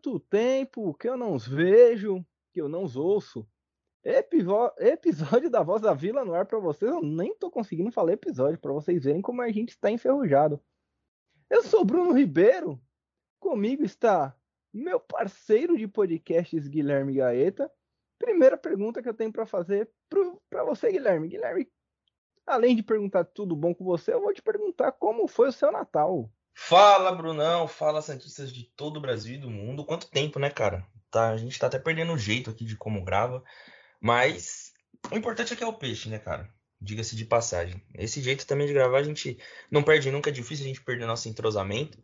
quanto tempo que eu não os vejo, que eu não os ouço. Episódio da Voz da Vila no ar para vocês. Eu nem tô conseguindo falar episódio para vocês verem como a gente está enferrujado. Eu sou Bruno Ribeiro. Comigo está meu parceiro de podcasts Guilherme Gaeta. Primeira pergunta que eu tenho para fazer para você, Guilherme. Guilherme, além de perguntar tudo bom com você, eu vou te perguntar como foi o seu Natal. Fala, Brunão. Fala, Santistas de todo o Brasil e do mundo. Quanto tempo, né, cara? Tá, a gente tá até perdendo o jeito aqui de como grava. Mas o importante é que é o peixe, né, cara? Diga-se de passagem. Esse jeito também de gravar, a gente não perde nunca, é difícil a gente perder nosso entrosamento.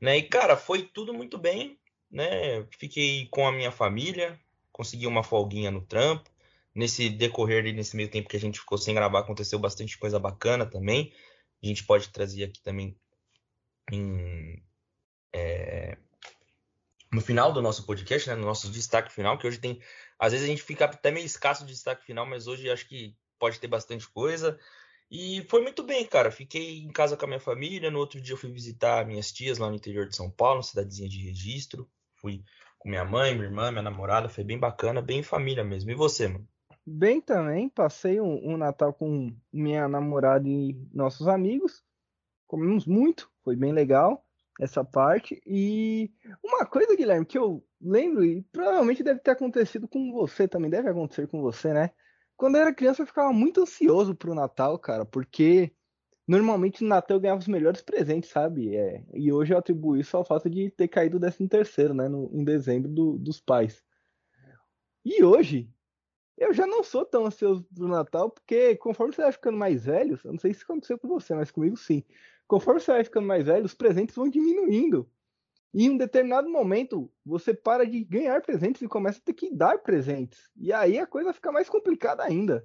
Né? E, cara, foi tudo muito bem. Né? Fiquei com a minha família, consegui uma folguinha no trampo. Nesse decorrer, nesse meio tempo que a gente ficou sem gravar, aconteceu bastante coisa bacana também. A gente pode trazer aqui também em, é, no final do nosso podcast, né, no nosso destaque final, que hoje tem. Às vezes a gente fica até meio escasso de destaque final, mas hoje acho que pode ter bastante coisa. E foi muito bem, cara. Fiquei em casa com a minha família. No outro dia eu fui visitar minhas tias lá no interior de São Paulo, cidadezinha de registro. Fui com minha mãe, minha irmã, minha namorada. Foi bem bacana, bem família mesmo. E você, mano? Bem também. Passei um, um Natal com minha namorada e nossos amigos. Comemos muito, foi bem legal essa parte. E uma coisa, Guilherme, que eu lembro, e provavelmente deve ter acontecido com você também, deve acontecer com você, né? Quando eu era criança, eu ficava muito ansioso pro Natal, cara, porque normalmente no Natal eu ganhava os melhores presentes, sabe? É, e hoje eu atribuo isso ao fato de ter caído o 13 terceiro, né? No, em dezembro do, dos pais. E hoje, eu já não sou tão ansioso pro Natal, porque conforme você vai ficando mais velho, eu não sei se aconteceu com você, mas comigo sim conforme você vai ficando mais velho, os presentes vão diminuindo. E em um determinado momento, você para de ganhar presentes e começa a ter que dar presentes. E aí a coisa fica mais complicada ainda.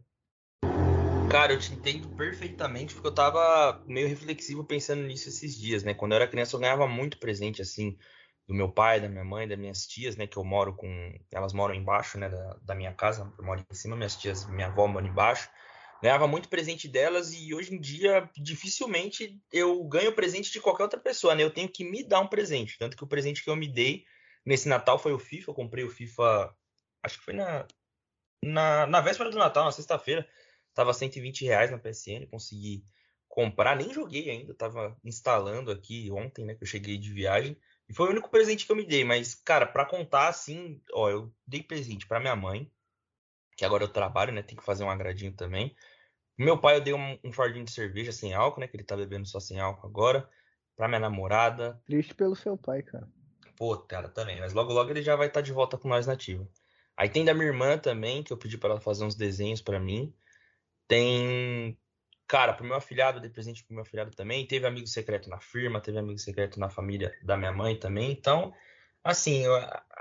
Cara, eu te entendo perfeitamente, porque eu tava meio reflexivo pensando nisso esses dias, né? Quando eu era criança, eu ganhava muito presente, assim, do meu pai, da minha mãe, das minhas tias, né? Que eu moro com. Elas moram embaixo, né? Da, da minha casa, eu moro em cima, minhas tias, minha avó mora embaixo ganhava muito presente delas e hoje em dia dificilmente eu ganho presente de qualquer outra pessoa, né? Eu tenho que me dar um presente. Tanto que o presente que eu me dei nesse Natal foi o FIFA. Eu comprei o FIFA, acho que foi na, na, na véspera do Natal, na sexta-feira. Tava 120 reais na PSN, consegui comprar, nem joguei ainda, tava instalando aqui ontem, né? Que eu cheguei de viagem. E foi o único presente que eu me dei. Mas, cara, para contar assim, ó, eu dei presente para minha mãe, que agora eu trabalho, né? Tem que fazer um agradinho também. Meu pai, eu dei um, um fardinho de cerveja sem álcool, né? Que ele tá bebendo só sem álcool agora. Pra minha namorada. Triste pelo seu pai, cara. Pô, cara, também. Mas logo, logo ele já vai estar tá de volta com nós nativo. Aí tem da minha irmã também, que eu pedi para ela fazer uns desenhos para mim. Tem. Cara, pro meu afilhado, eu dei presente pro meu afilhado também. Teve amigo secreto na firma, teve amigo secreto na família da minha mãe também. Então, assim,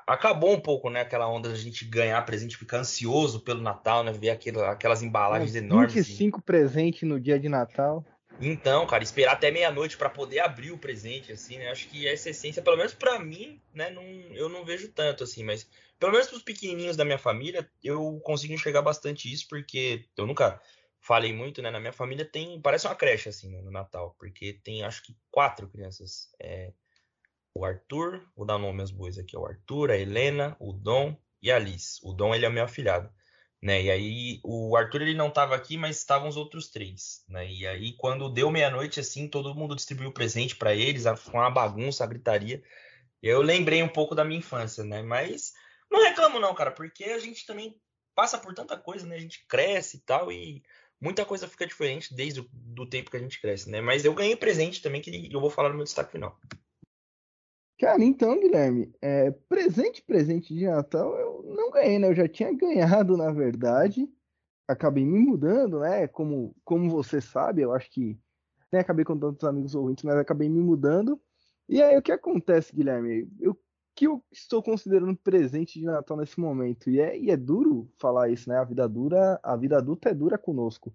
acabou um pouco, né, aquela onda da gente ganhar presente, ficar ansioso pelo Natal, né, ver aquilo, aquelas embalagens enormes. 25 assim. presentes no dia de Natal. Então, cara, esperar até meia-noite para poder abrir o presente, assim, né? Acho que essa essência, pelo menos para mim, né? Não, eu não vejo tanto, assim, mas pelo menos pros pequenininhos da minha família, eu consigo enxergar bastante isso, porque eu nunca falei muito, né? Na minha família tem, parece uma creche, assim, né, no Natal, porque tem, acho que, quatro crianças é, o Arthur, vou dar nome aos bois aqui, o Arthur, a Helena, o Dom e a Liz. O Dom, ele é meu afilhado, né? E aí, o Arthur, ele não estava aqui, mas estavam os outros três, né? E aí, quando deu meia-noite, assim, todo mundo distribuiu presente para eles, foi uma bagunça, a gritaria. Eu lembrei um pouco da minha infância, né? Mas não reclamo não, cara, porque a gente também passa por tanta coisa, né? A gente cresce e tal, e muita coisa fica diferente desde o do tempo que a gente cresce, né? Mas eu ganhei presente também, que eu vou falar no meu destaque final. Cara, então, Guilherme, é, presente, presente de Natal eu não ganhei, né? Eu já tinha ganhado, na verdade. Acabei me mudando, né? Como, como você sabe, eu acho que. Nem acabei com tantos amigos ouvintes, mas acabei me mudando. E aí, o que acontece, Guilherme? Eu que eu estou considerando presente de Natal nesse momento. E é, e é duro falar isso, né? A vida dura, a vida adulta é dura conosco.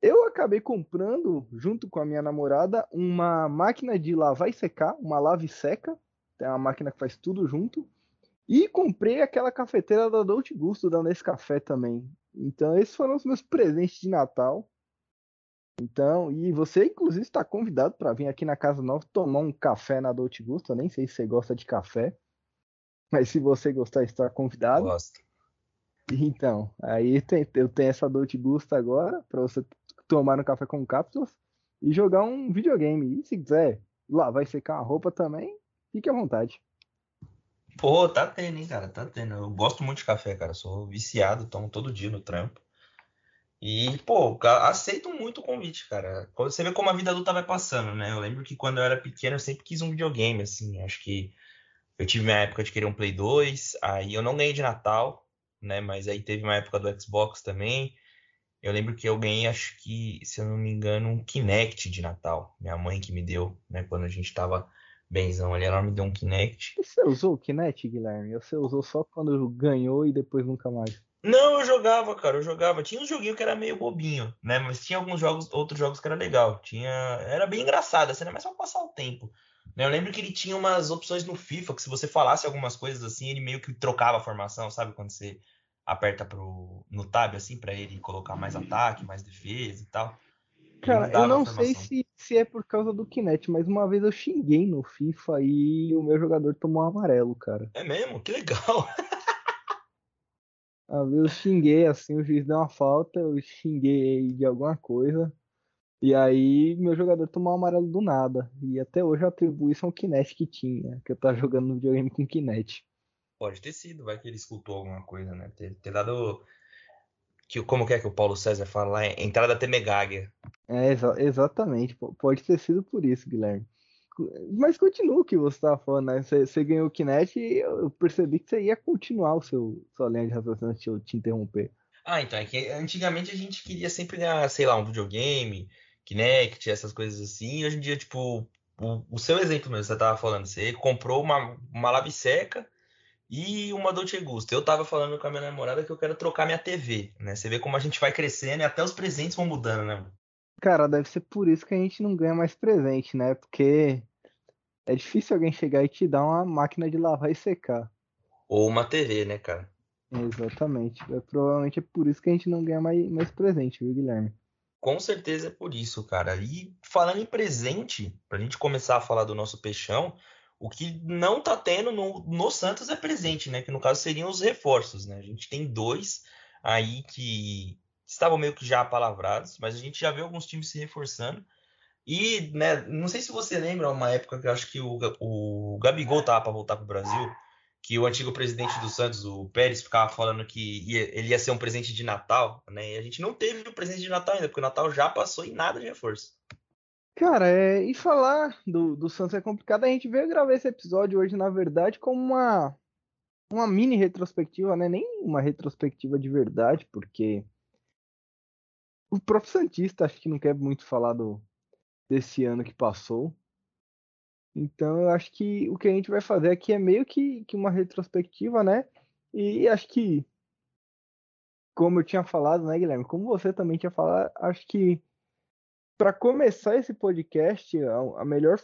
Eu acabei comprando, junto com a minha namorada, uma máquina de lavar e secar, uma lave seca. É uma máquina que faz tudo junto. E comprei aquela cafeteira da Dolce Gusto da Nescafé também. Então esses foram os meus presentes de Natal. Então, e você inclusive está convidado para vir aqui na Casa Nova tomar um café na Dolce Gusto. Eu nem sei se você gosta de café, mas se você gostar, está convidado. Gosto. Então, aí tem, eu tenho essa Dolce Gusto agora para você tomar um café com cápsulas e jogar um videogame. E se quiser lá vai secar a roupa também, fique à vontade. Pô, tá tendo, hein, cara? Tá tendo. Eu gosto muito de café, cara. Sou viciado, tomo todo dia no trampo. E, pô, aceito muito o convite, cara. Você vê como a vida adulta vai passando, né? Eu lembro que quando eu era pequeno eu sempre quis um videogame, assim. Acho que eu tive minha época de querer um Play 2, aí eu não ganhei de Natal, né? Mas aí teve uma época do Xbox também. Eu lembro que eu ganhei, acho que, se eu não me engano, um Kinect de Natal. Minha mãe que me deu, né? Quando a gente tava benzão ali, ela me deu um Kinect. E você usou o Kinect, Guilherme? Você usou só quando ganhou e depois nunca mais? Não, eu jogava, cara, eu jogava. Tinha um joguinho que era meio bobinho, né? Mas tinha alguns jogos, outros jogos que era legal. Tinha, era bem engraçado, assim, era mais só passar o tempo. Né? Eu lembro que ele tinha umas opções no FIFA que se você falasse algumas coisas assim, ele meio que trocava a formação, sabe? Quando você aperta pro, no tab, assim, para ele colocar mais ataque, mais defesa e tal. Cara, eu não sei se, se é por causa do Kinect, mas uma vez eu xinguei no FIFA e o meu jogador tomou um amarelo, cara. É mesmo? Que legal! Uma vez eu xinguei, assim, o juiz deu uma falta, eu xinguei de alguma coisa. E aí meu jogador tomou um amarelo do nada. E até hoje eu atribuo isso ao Kinect que tinha, que eu tava jogando no videogame com Kinect. Pode ter sido, vai que ele escutou alguma coisa, né? Ter, ter dado. Que, como que é que o Paulo César fala lá? Entrada Temegáguia. É, exa exatamente. Pode ter sido por isso, Guilherme. Mas continua o que você estava falando, né? Você, você, ganhou o Kinect e eu percebi que você ia continuar o seu sua linha de raciocínio antes de eu te interromper. Ah, então, é que antigamente a gente queria sempre ganhar, sei lá, um videogame, Kinect, essas coisas assim. E hoje em dia, tipo, o, o seu exemplo mesmo, você estava falando, você comprou uma, uma lave seca e uma Dolce Gusto. Eu tava falando com a minha namorada que eu quero trocar minha TV, né? Você vê como a gente vai crescendo e até os presentes vão mudando, né? Cara, deve ser por isso que a gente não ganha mais presente, né? Porque é difícil alguém chegar e te dar uma máquina de lavar e secar. Ou uma TV, né, cara? Exatamente. É, provavelmente é por isso que a gente não ganha mais, mais presente, viu, Guilherme? Com certeza é por isso, cara. E falando em presente, pra gente começar a falar do nosso peixão, o que não tá tendo no, no Santos é presente, né? Que no caso seriam os reforços, né? A gente tem dois aí que estavam meio que já palavrados, mas a gente já vê alguns times se reforçando. E, né, não sei se você lembra uma época que eu acho que o, o Gabigol tava para voltar pro Brasil, que o antigo presidente do Santos, o Pérez, ficava falando que ia, ele ia ser um presente de Natal, né? E a gente não teve o presente de Natal ainda, porque o Natal já passou e nada de reforço. Cara, é, e falar do, do Santos é complicado. A gente veio gravar esse episódio hoje, na verdade, como uma, uma mini retrospectiva, né? Nem uma retrospectiva de verdade, porque o próprio Santista acho que não quer muito falar do, desse ano que passou. Então eu acho que o que a gente vai fazer aqui é meio que, que uma retrospectiva, né? E acho que, como eu tinha falado, né, Guilherme? Como você também tinha falado, acho que para começar esse podcast, a, a melhor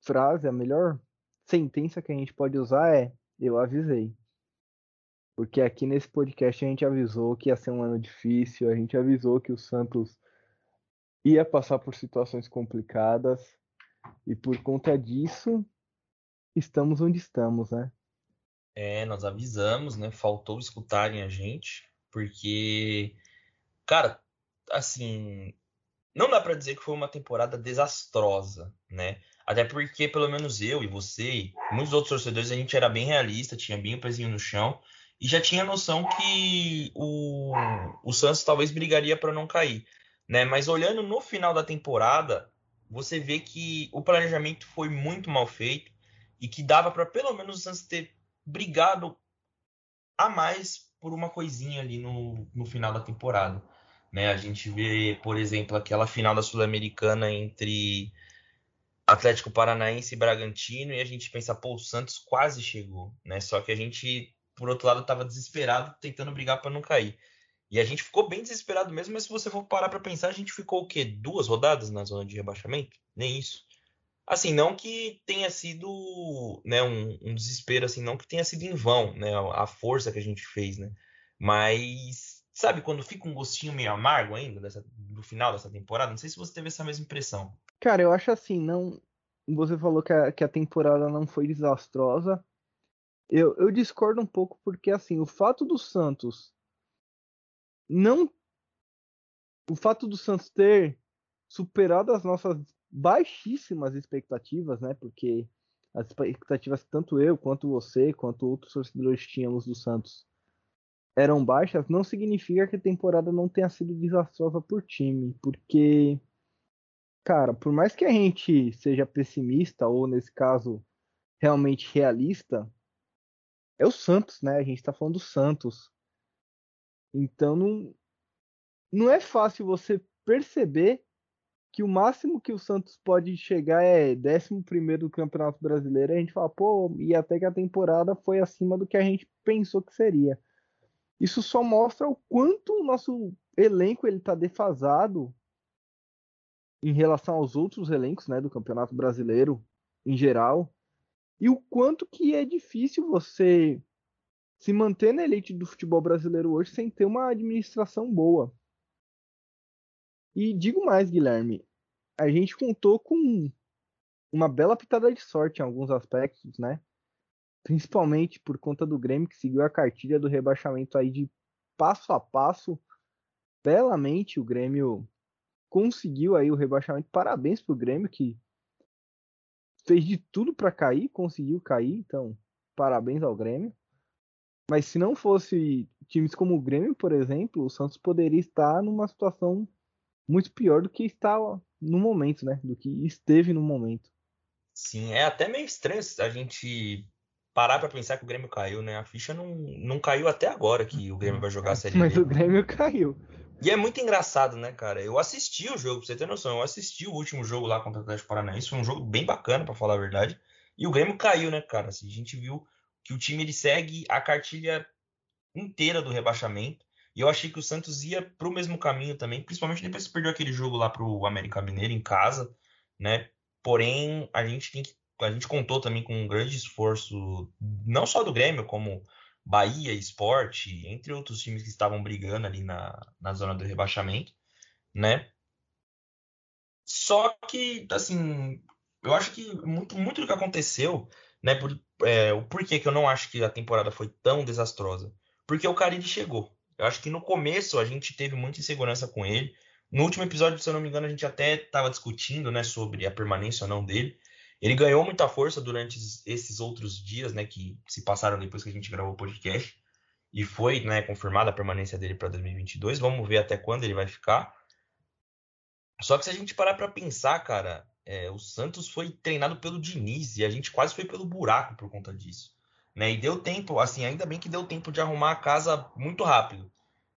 frase, a melhor sentença que a gente pode usar é: Eu avisei. Porque aqui nesse podcast a gente avisou que ia ser um ano difícil, a gente avisou que o Santos ia passar por situações complicadas e por conta disso estamos onde estamos, né? É, nós avisamos, né? Faltou escutarem a gente, porque, cara, assim, não dá para dizer que foi uma temporada desastrosa, né? Até porque, pelo menos eu e você e muitos outros torcedores, a gente era bem realista, tinha bem o pezinho no chão e já tinha noção que o, o Santos talvez brigaria para não cair, né? Mas olhando no final da temporada, você vê que o planejamento foi muito mal feito e que dava para pelo menos o Santos ter brigado a mais por uma coisinha ali no, no final da temporada. Né? A gente vê, por exemplo, aquela final da Sul-Americana entre Atlético Paranaense e Bragantino, e a gente pensa, pô, o Santos quase chegou, né? Só que a gente, por outro lado, estava desesperado, tentando brigar para não cair. E a gente ficou bem desesperado mesmo, mas se você for parar para pensar, a gente ficou o quê? Duas rodadas na zona de rebaixamento? Nem isso. Assim, não que tenha sido né, um, um desespero, assim, não que tenha sido em vão, né? A força que a gente fez, né? Mas sabe, quando fica um gostinho meio amargo ainda dessa, do final dessa temporada? Não sei se você teve essa mesma impressão. Cara, eu acho assim, não. Você falou que a, que a temporada não foi desastrosa. Eu, eu discordo um pouco porque assim, o fato do Santos não o fato do Santos ter superado as nossas baixíssimas expectativas, né? Porque as expectativas tanto eu quanto você, quanto outros torcedores tínhamos do Santos eram baixas, não significa que a temporada não tenha sido desastrosa por time, porque cara, por mais que a gente seja pessimista ou nesse caso realmente realista, é o Santos, né? A gente tá falando do Santos. Então não, não é fácil você perceber que o máximo que o Santos pode chegar é 11 do Campeonato Brasileiro. A gente fala, pô, e até que a temporada foi acima do que a gente pensou que seria. Isso só mostra o quanto o nosso elenco ele tá defasado em relação aos outros elencos né, do Campeonato Brasileiro em geral. E o quanto que é difícil você se manter na elite do futebol brasileiro hoje sem ter uma administração boa. E digo mais, Guilherme, a gente contou com uma bela pitada de sorte em alguns aspectos, né? Principalmente por conta do Grêmio que seguiu a cartilha do rebaixamento aí de passo a passo. Belamente o Grêmio conseguiu aí o rebaixamento. Parabéns pro Grêmio que fez de tudo para cair, conseguiu cair, então parabéns ao Grêmio. Mas se não fosse times como o Grêmio, por exemplo, o Santos poderia estar numa situação muito pior do que está no momento, né? Do que esteve no momento. Sim, é até meio estranho a gente parar para pensar que o Grêmio caiu, né? A ficha não, não caiu até agora que o Grêmio vai jogar a Série Mas B. o Grêmio caiu. E é muito engraçado, né, cara? Eu assisti o jogo, pra você ter noção, eu assisti o último jogo lá contra o Atlético Paranaense, foi um jogo bem bacana, para falar a verdade. E o Grêmio caiu, né, cara? Assim, a gente viu que o time ele segue a cartilha inteira do rebaixamento. E eu achei que o Santos ia para o mesmo caminho também, principalmente depois que perdeu aquele jogo lá para o América Mineiro em casa, né? Porém, a gente tem que, a gente contou também com um grande esforço, não só do Grêmio, como Bahia, Esporte, entre outros times que estavam brigando ali na, na zona do rebaixamento, né? Só que, assim, eu acho que muito, muito do que aconteceu, né? Por, é, o porquê que eu não acho que a temporada foi tão desastrosa. Porque o Carille chegou. Eu acho que no começo a gente teve muita insegurança com ele. No último episódio, se eu não me engano, a gente até estava discutindo né, sobre a permanência ou não dele. Ele ganhou muita força durante esses outros dias né, que se passaram depois que a gente gravou o podcast. E foi né, confirmada a permanência dele para 2022. Vamos ver até quando ele vai ficar. Só que se a gente parar para pensar, cara, é, o Santos foi treinado pelo Diniz e a gente quase foi pelo buraco por conta disso. Né? E deu tempo, assim, ainda bem que deu tempo de arrumar a casa muito rápido.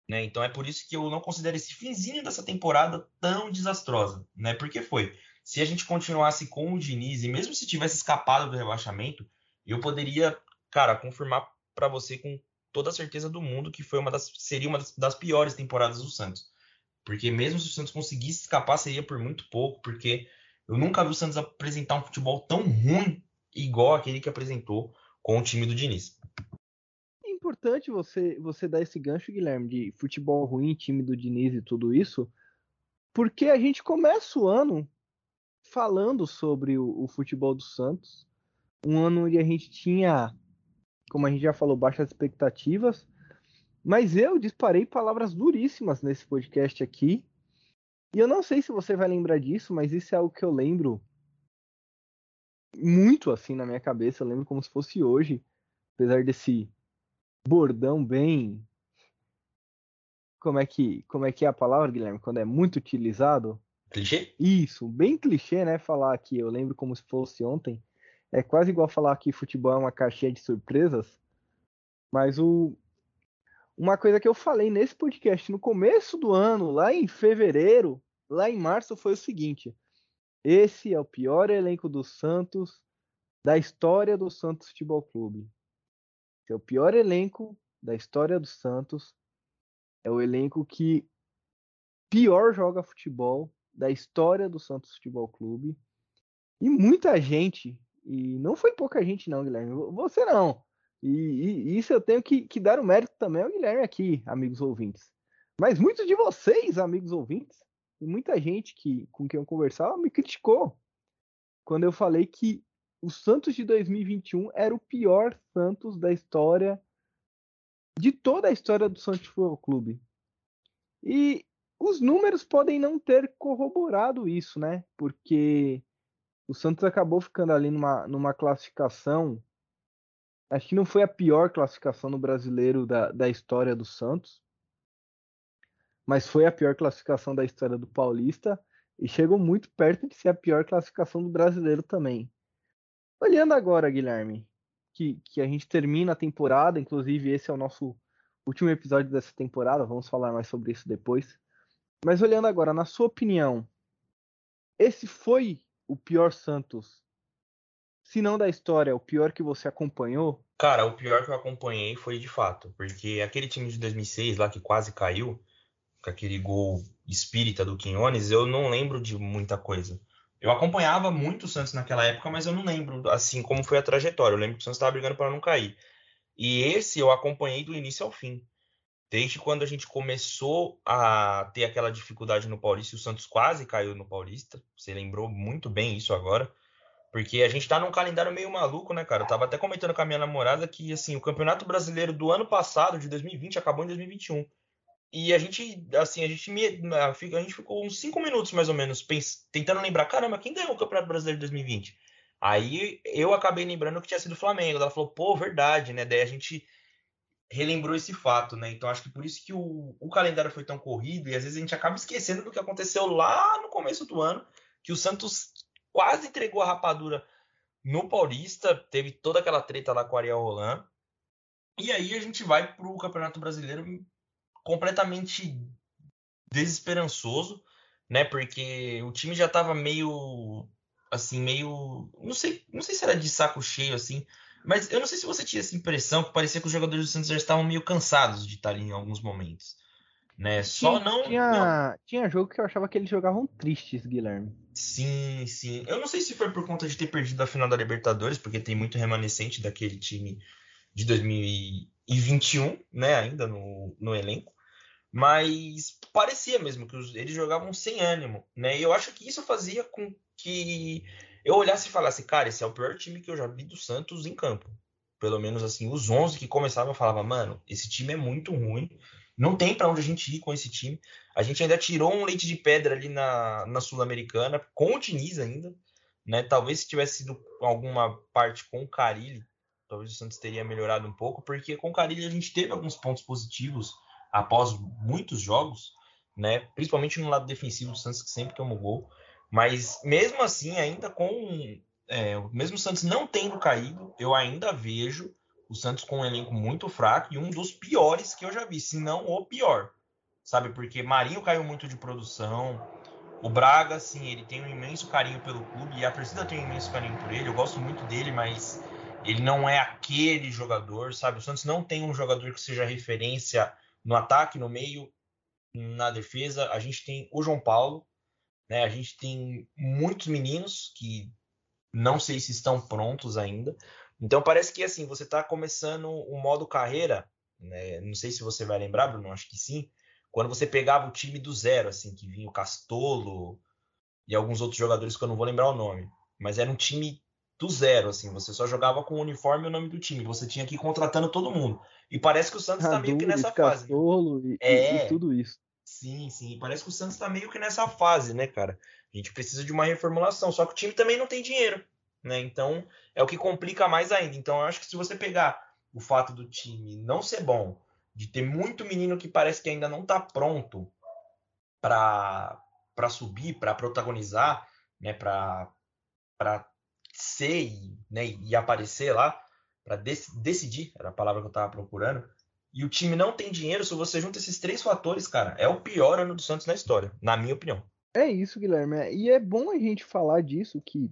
Né? Então é por isso que eu não considero esse finzinho dessa temporada tão desastrosa. Né? Porque foi. Se a gente continuasse com o Diniz, e mesmo se tivesse escapado do rebaixamento, eu poderia, cara, confirmar para você com toda a certeza do mundo que foi uma das, seria uma das, das piores temporadas do Santos. Porque mesmo se o Santos conseguisse escapar, seria por muito pouco, porque eu nunca vi o Santos apresentar um futebol tão ruim igual aquele que apresentou com o time do Diniz. É importante você, você dar esse gancho, Guilherme, de futebol ruim, time do Diniz e tudo isso, porque a gente começa o ano falando sobre o, o futebol do Santos, um ano onde a gente tinha, como a gente já falou, baixas expectativas, mas eu disparei palavras duríssimas nesse podcast aqui, e eu não sei se você vai lembrar disso, mas isso é algo que eu lembro muito assim na minha cabeça. Eu lembro como se fosse hoje, apesar desse bordão bem. Como é que, como é, que é a palavra, Guilherme? Quando é muito utilizado? Clichê? Isso, bem clichê, né? Falar que eu lembro como se fosse ontem. É quase igual falar que futebol é uma caixinha de surpresas. Mas o, uma coisa que eu falei nesse podcast no começo do ano, lá em fevereiro, lá em março, foi o seguinte: esse é o pior elenco do Santos da história do Santos Futebol Clube. Esse é o pior elenco da história do Santos. É o elenco que pior joga futebol da história do Santos Futebol Clube. E muita gente, e não foi pouca gente, não, Guilherme. Você não. E, e, isso eu tenho que, que, dar o mérito também ao Guilherme aqui, amigos ouvintes. Mas muitos de vocês, amigos ouvintes, e muita gente que, com quem eu conversava me criticou quando eu falei que o Santos de 2021 era o pior Santos da história, de toda a história do Santos Futebol Clube. E os números podem não ter corroborado isso, né? Porque o Santos acabou ficando ali numa, numa classificação. Acho que não foi a pior classificação no brasileiro da, da história do Santos, mas foi a pior classificação da história do Paulista e chegou muito perto de ser a pior classificação do brasileiro também. Olhando agora, Guilherme, que, que a gente termina a temporada, inclusive esse é o nosso último episódio dessa temporada, vamos falar mais sobre isso depois. Mas olhando agora, na sua opinião, esse foi o pior Santos? Se não da história, o pior que você acompanhou? Cara, o pior que eu acompanhei foi de fato, porque aquele time de 2006 lá que quase caiu, com aquele gol espírita do Quinones, eu não lembro de muita coisa. Eu acompanhava muito o Santos naquela época, mas eu não lembro assim como foi a trajetória. Eu lembro que o Santos estava brigando para não cair. E esse eu acompanhei do início ao fim. Desde quando a gente começou a ter aquela dificuldade no Paulista, o Santos quase caiu no Paulista. Você lembrou muito bem isso agora. Porque a gente tá num calendário meio maluco, né, cara? Eu tava até comentando com a minha namorada que, assim, o Campeonato Brasileiro do ano passado, de 2020, acabou em 2021. E a gente, assim, a gente, a gente ficou uns 5 minutos mais ou menos tentando lembrar, caramba, quem ganhou o Campeonato Brasileiro de 2020? Aí eu acabei lembrando que tinha sido o Flamengo. Ela falou, pô, verdade, né? Daí a gente relembrou esse fato, né? Então acho que por isso que o, o calendário foi tão corrido e às vezes a gente acaba esquecendo do que aconteceu lá no começo do ano, que o Santos quase entregou a rapadura no Paulista, teve toda aquela treta lá com o Ariel Roland. E aí a gente vai para o Campeonato Brasileiro completamente desesperançoso, né? Porque o time já estava meio assim, meio, não sei, não sei se era de saco cheio assim, mas eu não sei se você tinha essa impressão que parecia que os jogadores do Santos já estavam meio cansados de estar ali em alguns momentos. Né? Só tinha, não tinha, não. tinha jogo que eu achava que eles jogavam tristes, Guilherme. Sim, sim. Eu não sei se foi por conta de ter perdido a final da Libertadores, porque tem muito remanescente daquele time de 2021, né, ainda no, no elenco. Mas parecia mesmo que os, eles jogavam sem ânimo, né? E eu acho que isso fazia com que eu olhasse e falasse, cara, esse é o pior time que eu já vi do Santos em campo. Pelo menos assim, os 11 que começavam eu falava, mano, esse time é muito ruim. Não tem para onde a gente ir com esse time. A gente ainda tirou um leite de pedra ali na, na Sul-Americana, com o Diniz ainda. Né? Talvez se tivesse sido alguma parte com o Carilli, talvez o Santos teria melhorado um pouco, porque com o Carilli a gente teve alguns pontos positivos após muitos jogos, né? Principalmente no lado defensivo do Santos, que sempre tomou gol. Mas mesmo assim, ainda com. É, mesmo o Santos não tendo caído, eu ainda vejo o Santos com um elenco muito fraco e um dos piores que eu já vi, se não o pior. Sabe? Porque Marinho caiu muito de produção. O Braga, assim, ele tem um imenso carinho pelo clube e a torcida tem um imenso carinho por ele. Eu gosto muito dele, mas ele não é aquele jogador, sabe? O Santos não tem um jogador que seja referência no ataque, no meio, na defesa. A gente tem o João Paulo, né? A gente tem muitos meninos que não sei se estão prontos ainda. Então parece que assim, você está começando o modo carreira, né? Não sei se você vai lembrar, Bruno, acho que sim. Quando você pegava o time do zero, assim, que vinha o Castolo e alguns outros jogadores que eu não vou lembrar o nome, mas era um time do zero, assim, você só jogava com o uniforme e o nome do time, você tinha que ir contratando todo mundo. E parece que o Santos está meio que nessa fase. E, é, e tudo isso. Sim, sim. Parece que o Santos está meio que nessa fase, né, cara? A gente precisa de uma reformulação, só que o time também não tem dinheiro, né? Então é o que complica mais ainda. Então eu acho que se você pegar o fato do time não ser bom, de ter muito menino que parece que ainda não está pronto para para subir, para protagonizar, né, para para ser e, né, e aparecer lá, para dec decidir, era a palavra que eu estava procurando. E o time não tem dinheiro, se você junta esses três fatores, cara, é o pior ano do Santos na história, na minha opinião. É isso, Guilherme. E é bom a gente falar disso, que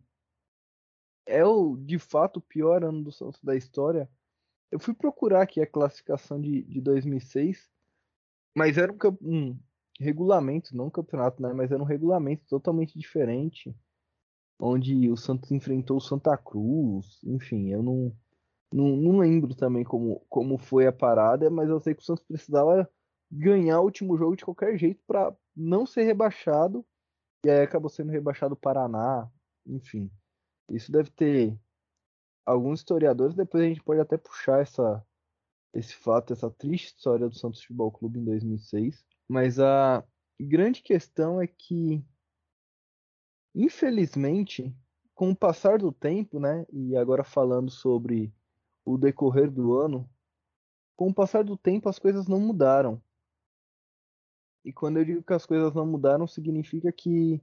é o de fato o pior ano do Santos da história. Eu fui procurar aqui a classificação de, de 2006, mas era um, um regulamento, não um campeonato, né? Mas era um regulamento totalmente diferente onde o Santos enfrentou o Santa Cruz, enfim, eu não, não, não lembro também como, como foi a parada, mas eu sei que o Santos precisava ganhar o último jogo de qualquer jeito para não ser rebaixado. E aí acabou sendo rebaixado o Paraná, enfim. Isso deve ter alguns historiadores, depois a gente pode até puxar essa, esse fato, essa triste história do Santos Futebol Clube em 2006. Mas a grande questão é que, infelizmente, com o passar do tempo, né, e agora falando sobre o decorrer do ano, com o passar do tempo as coisas não mudaram. E quando eu digo que as coisas não mudaram, significa que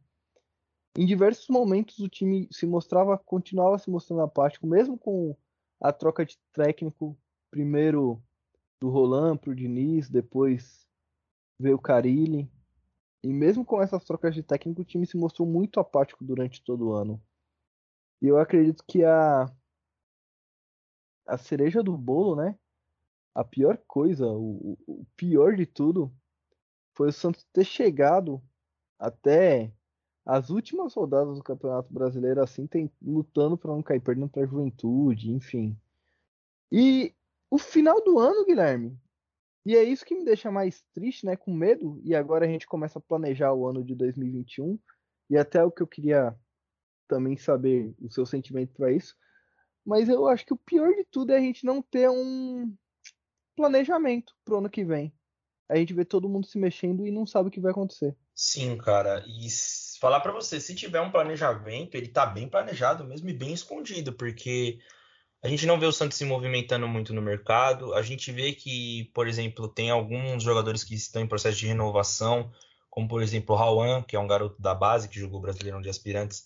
em diversos momentos o time se mostrava, continuava se mostrando apático, mesmo com a troca de técnico, primeiro do Roland para o Diniz, depois veio o Carilli. E mesmo com essas trocas de técnico, o time se mostrou muito apático durante todo o ano. E eu acredito que a a cereja do bolo, né? A pior coisa, o, o pior de tudo, foi o Santos ter chegado até as últimas rodadas do Campeonato Brasileiro assim, tem, lutando para não cair, perdendo para a Juventude, enfim. E o final do ano, Guilherme, e é isso que me deixa mais triste, né, com medo, e agora a gente começa a planejar o ano de 2021, e até o que eu queria também saber o seu sentimento para isso. Mas eu acho que o pior de tudo é a gente não ter um planejamento pro ano que vem. A gente vê todo mundo se mexendo e não sabe o que vai acontecer. Sim, cara. E falar para você, se tiver um planejamento, ele tá bem planejado mesmo e bem escondido, porque a gente não vê o Santos se movimentando muito no mercado. A gente vê que, por exemplo, tem alguns jogadores que estão em processo de renovação, como por exemplo o Rauan, que é um garoto da base que jogou Brasileirão de Aspirantes,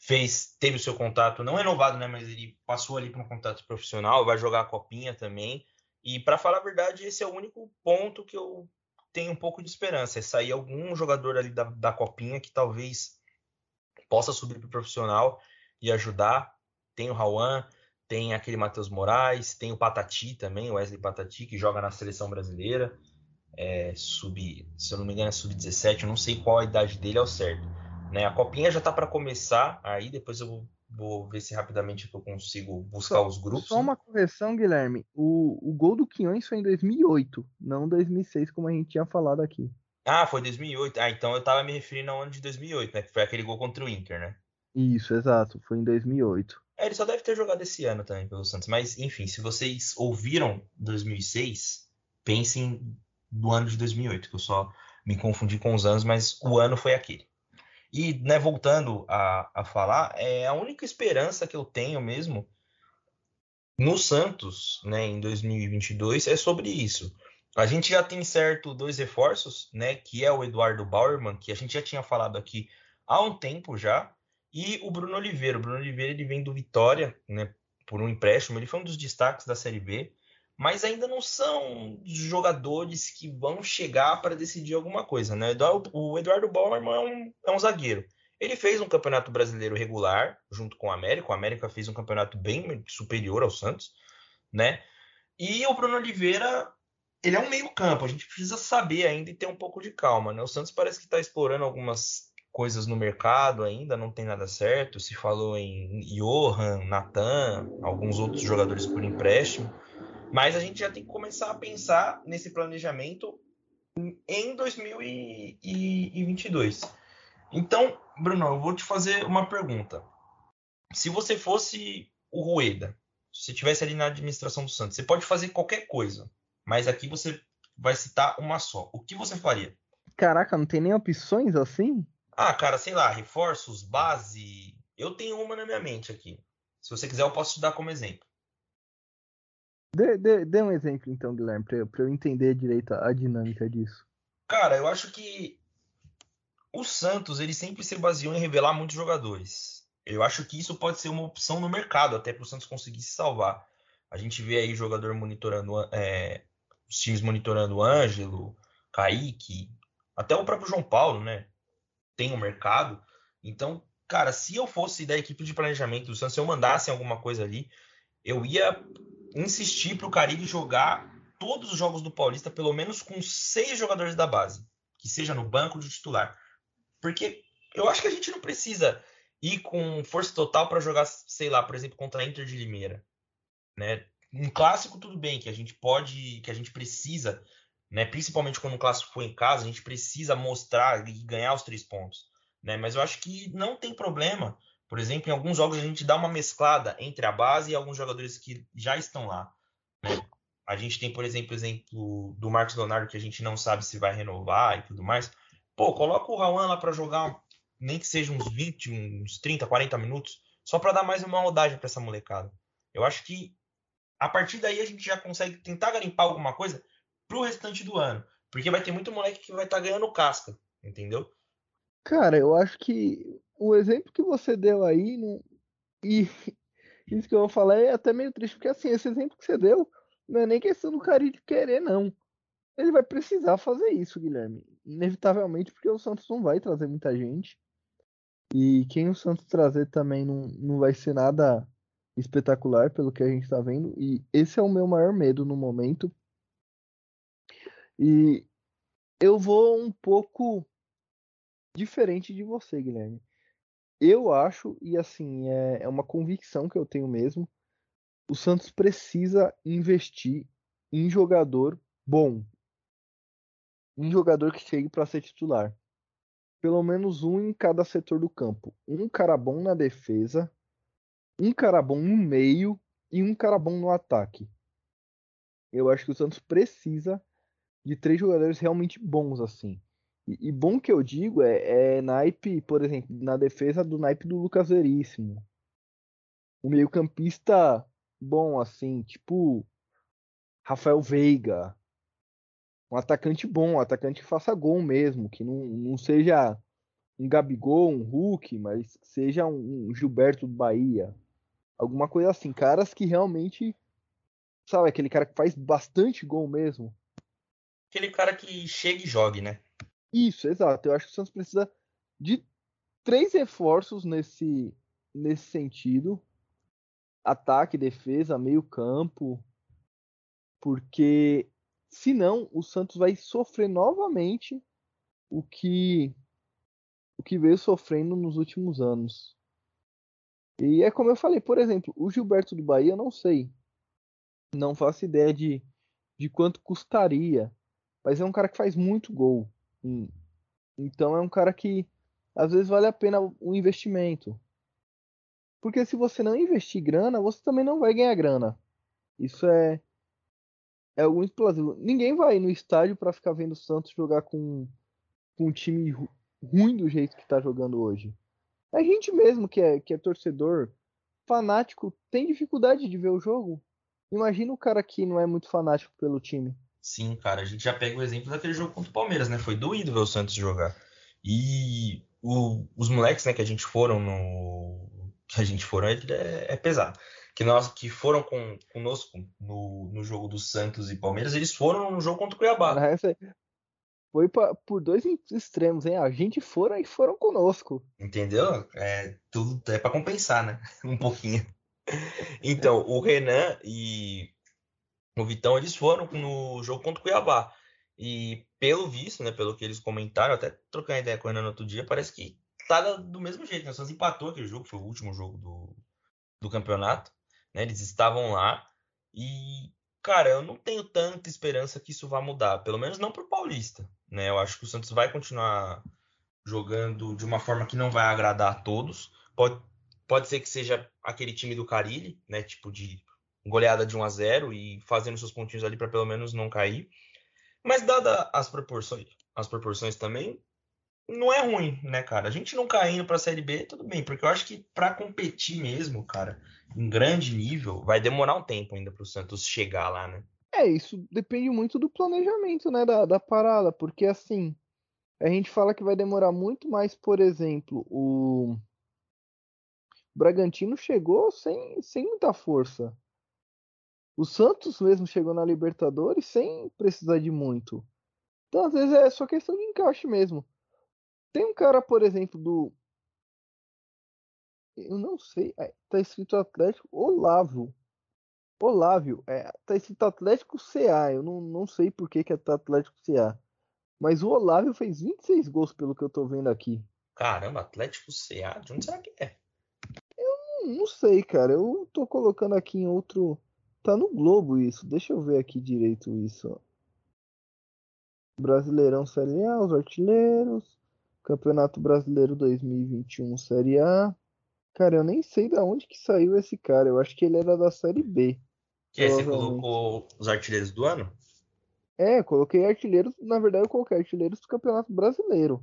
fez, teve o seu contato não renovado, né, mas ele passou ali para um contato profissional, vai jogar a copinha também. E para falar a verdade, esse é o único ponto que eu tenho um pouco de esperança. É sair algum jogador ali da, da copinha que talvez possa subir para o profissional e ajudar. Tem o Rauan, tem aquele Matheus Moraes, tem o Patati também, o Wesley Patati, que joga na seleção brasileira. É, sub, se eu não me engano, é sub-17, eu não sei qual a idade dele ao certo. Né? A copinha já está para começar, aí depois eu vou Vou ver se rapidamente eu consigo buscar só, os grupos. Só uma correção, Guilherme. O, o gol do Quinhões foi em 2008, não 2006, como a gente tinha falado aqui. Ah, foi 2008. Ah, então eu tava me referindo ao ano de 2008, né? Que foi aquele gol contra o Inter, né? Isso, exato. Foi em 2008. É, ele só deve ter jogado esse ano também pelo Santos. Mas, enfim, se vocês ouviram 2006, pensem do ano de 2008, que eu só me confundi com os anos, mas o ano foi aquele. E, né, voltando a, a falar, é a única esperança que eu tenho mesmo no Santos, né, em 2022, é sobre isso. A gente já tem certo dois reforços, né, que é o Eduardo Bauerman, que a gente já tinha falado aqui há um tempo já, e o Bruno Oliveira. O Bruno Oliveira ele vem do Vitória, né, por um empréstimo, ele foi um dos destaques da Série B mas ainda não são jogadores que vão chegar para decidir alguma coisa, né? O Eduardo Bauerman é um, é um zagueiro. Ele fez um campeonato brasileiro regular junto com o América. O América fez um campeonato bem superior ao Santos, né? E o Bruno Oliveira, ele é um meio-campo. A gente precisa saber ainda e ter um pouco de calma, né? O Santos parece que está explorando algumas coisas no mercado ainda, não tem nada certo. Se falou em Johan, Natan, alguns outros jogadores por empréstimo. Mas a gente já tem que começar a pensar nesse planejamento em 2022. Então, Bruno, eu vou te fazer uma pergunta. Se você fosse o Rueda, se você estivesse ali na administração do Santos, você pode fazer qualquer coisa, mas aqui você vai citar uma só. O que você faria? Caraca, não tem nem opções assim? Ah, cara, sei lá, reforços, base. Eu tenho uma na minha mente aqui. Se você quiser, eu posso te dar como exemplo. Dê, dê, dê um exemplo então, Guilherme, para eu, eu entender direito a, a dinâmica disso. Cara, eu acho que o Santos ele sempre se baseou em revelar muitos jogadores. Eu acho que isso pode ser uma opção no mercado, até para o Santos conseguir se salvar. A gente vê aí jogador monitorando, é, os times monitorando o Ângelo, Kaique, até o próprio João Paulo, né? Tem um mercado. Então, cara, se eu fosse da equipe de planejamento do Santos, se eu mandasse alguma coisa ali, eu ia insistir para o Caribe jogar todos os jogos do Paulista, pelo menos com seis jogadores da base, que seja no banco de titular. Porque eu acho que a gente não precisa ir com força total para jogar, sei lá, por exemplo, contra a Inter de Limeira. Né? Um clássico, tudo bem, que a gente pode, que a gente precisa né? Principalmente quando o clássico for em casa, a gente precisa mostrar e ganhar os três pontos, né? Mas eu acho que não tem problema. Por exemplo, em alguns jogos a gente dá uma mesclada entre a base e alguns jogadores que já estão lá. Né? A gente tem, por exemplo, o exemplo do Marcos Leonardo, que a gente não sabe se vai renovar e tudo mais. Pô, coloca o Rawan lá para jogar, nem que seja uns 20, uns 30, 40 minutos, só para dar mais uma rodagem para essa molecada. Eu acho que a partir daí a gente já consegue tentar garimpar alguma coisa pro restante do ano. Porque vai ter muito moleque que vai estar tá ganhando casca, entendeu? Cara, eu acho que o exemplo que você deu aí, não... e isso que eu vou falar é até meio triste, porque assim, esse exemplo que você deu não é nem questão do de querer, não. Ele vai precisar fazer isso, Guilherme. Inevitavelmente, porque o Santos não vai trazer muita gente. E quem o Santos trazer também não, não vai ser nada espetacular, pelo que a gente está vendo. E esse é o meu maior medo no momento. E eu vou um pouco diferente de você, Guilherme. Eu acho, e assim, é, é uma convicção que eu tenho mesmo, o Santos precisa investir em jogador bom. Um jogador que chegue para ser titular. Pelo menos um em cada setor do campo. Um cara bom na defesa, um cara bom no meio e um cara bom no ataque. Eu acho que o Santos precisa de três jogadores realmente bons assim. E, e bom que eu digo é, é, naipe, por exemplo, na defesa do naipe do Lucas Veríssimo. O meio-campista bom assim, tipo Rafael Veiga. Um atacante bom, um atacante que faça gol mesmo, que não, não seja um Gabigol, um Hulk, mas seja um, Gilberto do Bahia. Alguma coisa assim. Caras que realmente. Sabe, aquele cara que faz bastante gol mesmo aquele cara que chega e jogue, né? Isso, exato. Eu acho que o Santos precisa de três reforços nesse, nesse sentido: ataque, defesa, meio-campo. Porque senão o Santos vai sofrer novamente o que o que veio sofrendo nos últimos anos. E é como eu falei, por exemplo, o Gilberto do Bahia, eu não sei. Não faço ideia de, de quanto custaria mas é um cara que faz muito gol. Então é um cara que às vezes vale a pena o investimento. Porque se você não investir grana, você também não vai ganhar grana. Isso é é muito plausível. Ninguém vai no estádio para ficar vendo o Santos jogar com, com um time ruim do jeito que está jogando hoje. A gente mesmo que é, que é torcedor, fanático, tem dificuldade de ver o jogo. Imagina o cara que não é muito fanático pelo time. Sim, cara, a gente já pega o exemplo daquele jogo contra o Palmeiras, né? Foi doído ver o Santos jogar. E o, os moleques, né, que a gente foram no. Que a gente foram é, é pesar. Que nós que foram com, conosco no, no jogo do Santos e Palmeiras, eles foram no jogo contra o Cuiabá. Foi pra, por dois extremos, hein? A gente foram e foram conosco. Entendeu? É, tudo é para compensar, né? Um pouquinho. Então, o Renan e o Vitão, eles foram no jogo contra o Cuiabá. E pelo visto, né, pelo que eles comentaram, até trocando ideia com ele no outro dia, parece que tá do mesmo jeito. Né? Santos empatou aquele jogo, foi o último jogo do, do campeonato. Né? Eles estavam lá. E, cara, eu não tenho tanta esperança que isso vá mudar. Pelo menos não pro Paulista. Né? Eu acho que o Santos vai continuar jogando de uma forma que não vai agradar a todos. Pode, pode ser que seja aquele time do Carilli, né? Tipo de goleada de 1 a 0 e fazendo seus pontinhos ali para pelo menos não cair. Mas dada as proporções, as proporções também, não é ruim, né, cara? A gente não caindo para a Série B, tudo bem, porque eu acho que para competir mesmo, cara, em grande nível, vai demorar um tempo ainda para o Santos chegar lá, né? É, isso depende muito do planejamento, né, da, da parada, porque assim, a gente fala que vai demorar muito mais, por exemplo, o Bragantino chegou sem, sem muita força. O Santos mesmo chegou na Libertadores sem precisar de muito. Então, às vezes, é só questão de encaixe mesmo. Tem um cara, por exemplo, do. Eu não sei. É, tá escrito Atlético Olavo. Olávio. É, tá escrito Atlético CA. Eu não, não sei por que, que é Atlético CA. Mas o Olávio fez 26 gols, pelo que eu tô vendo aqui. Caramba, Atlético CA? De onde será que é? Eu não, não sei, cara. Eu tô colocando aqui em outro Tá no Globo isso. Deixa eu ver aqui direito isso. Brasileirão Série A, os artilheiros. Campeonato Brasileiro 2021 Série A. Cara, eu nem sei da onde que saiu esse cara. Eu acho que ele era da Série B. Que aí você colocou os artilheiros do ano? É, coloquei artilheiros. Na verdade, eu coloquei artilheiros do Campeonato Brasileiro.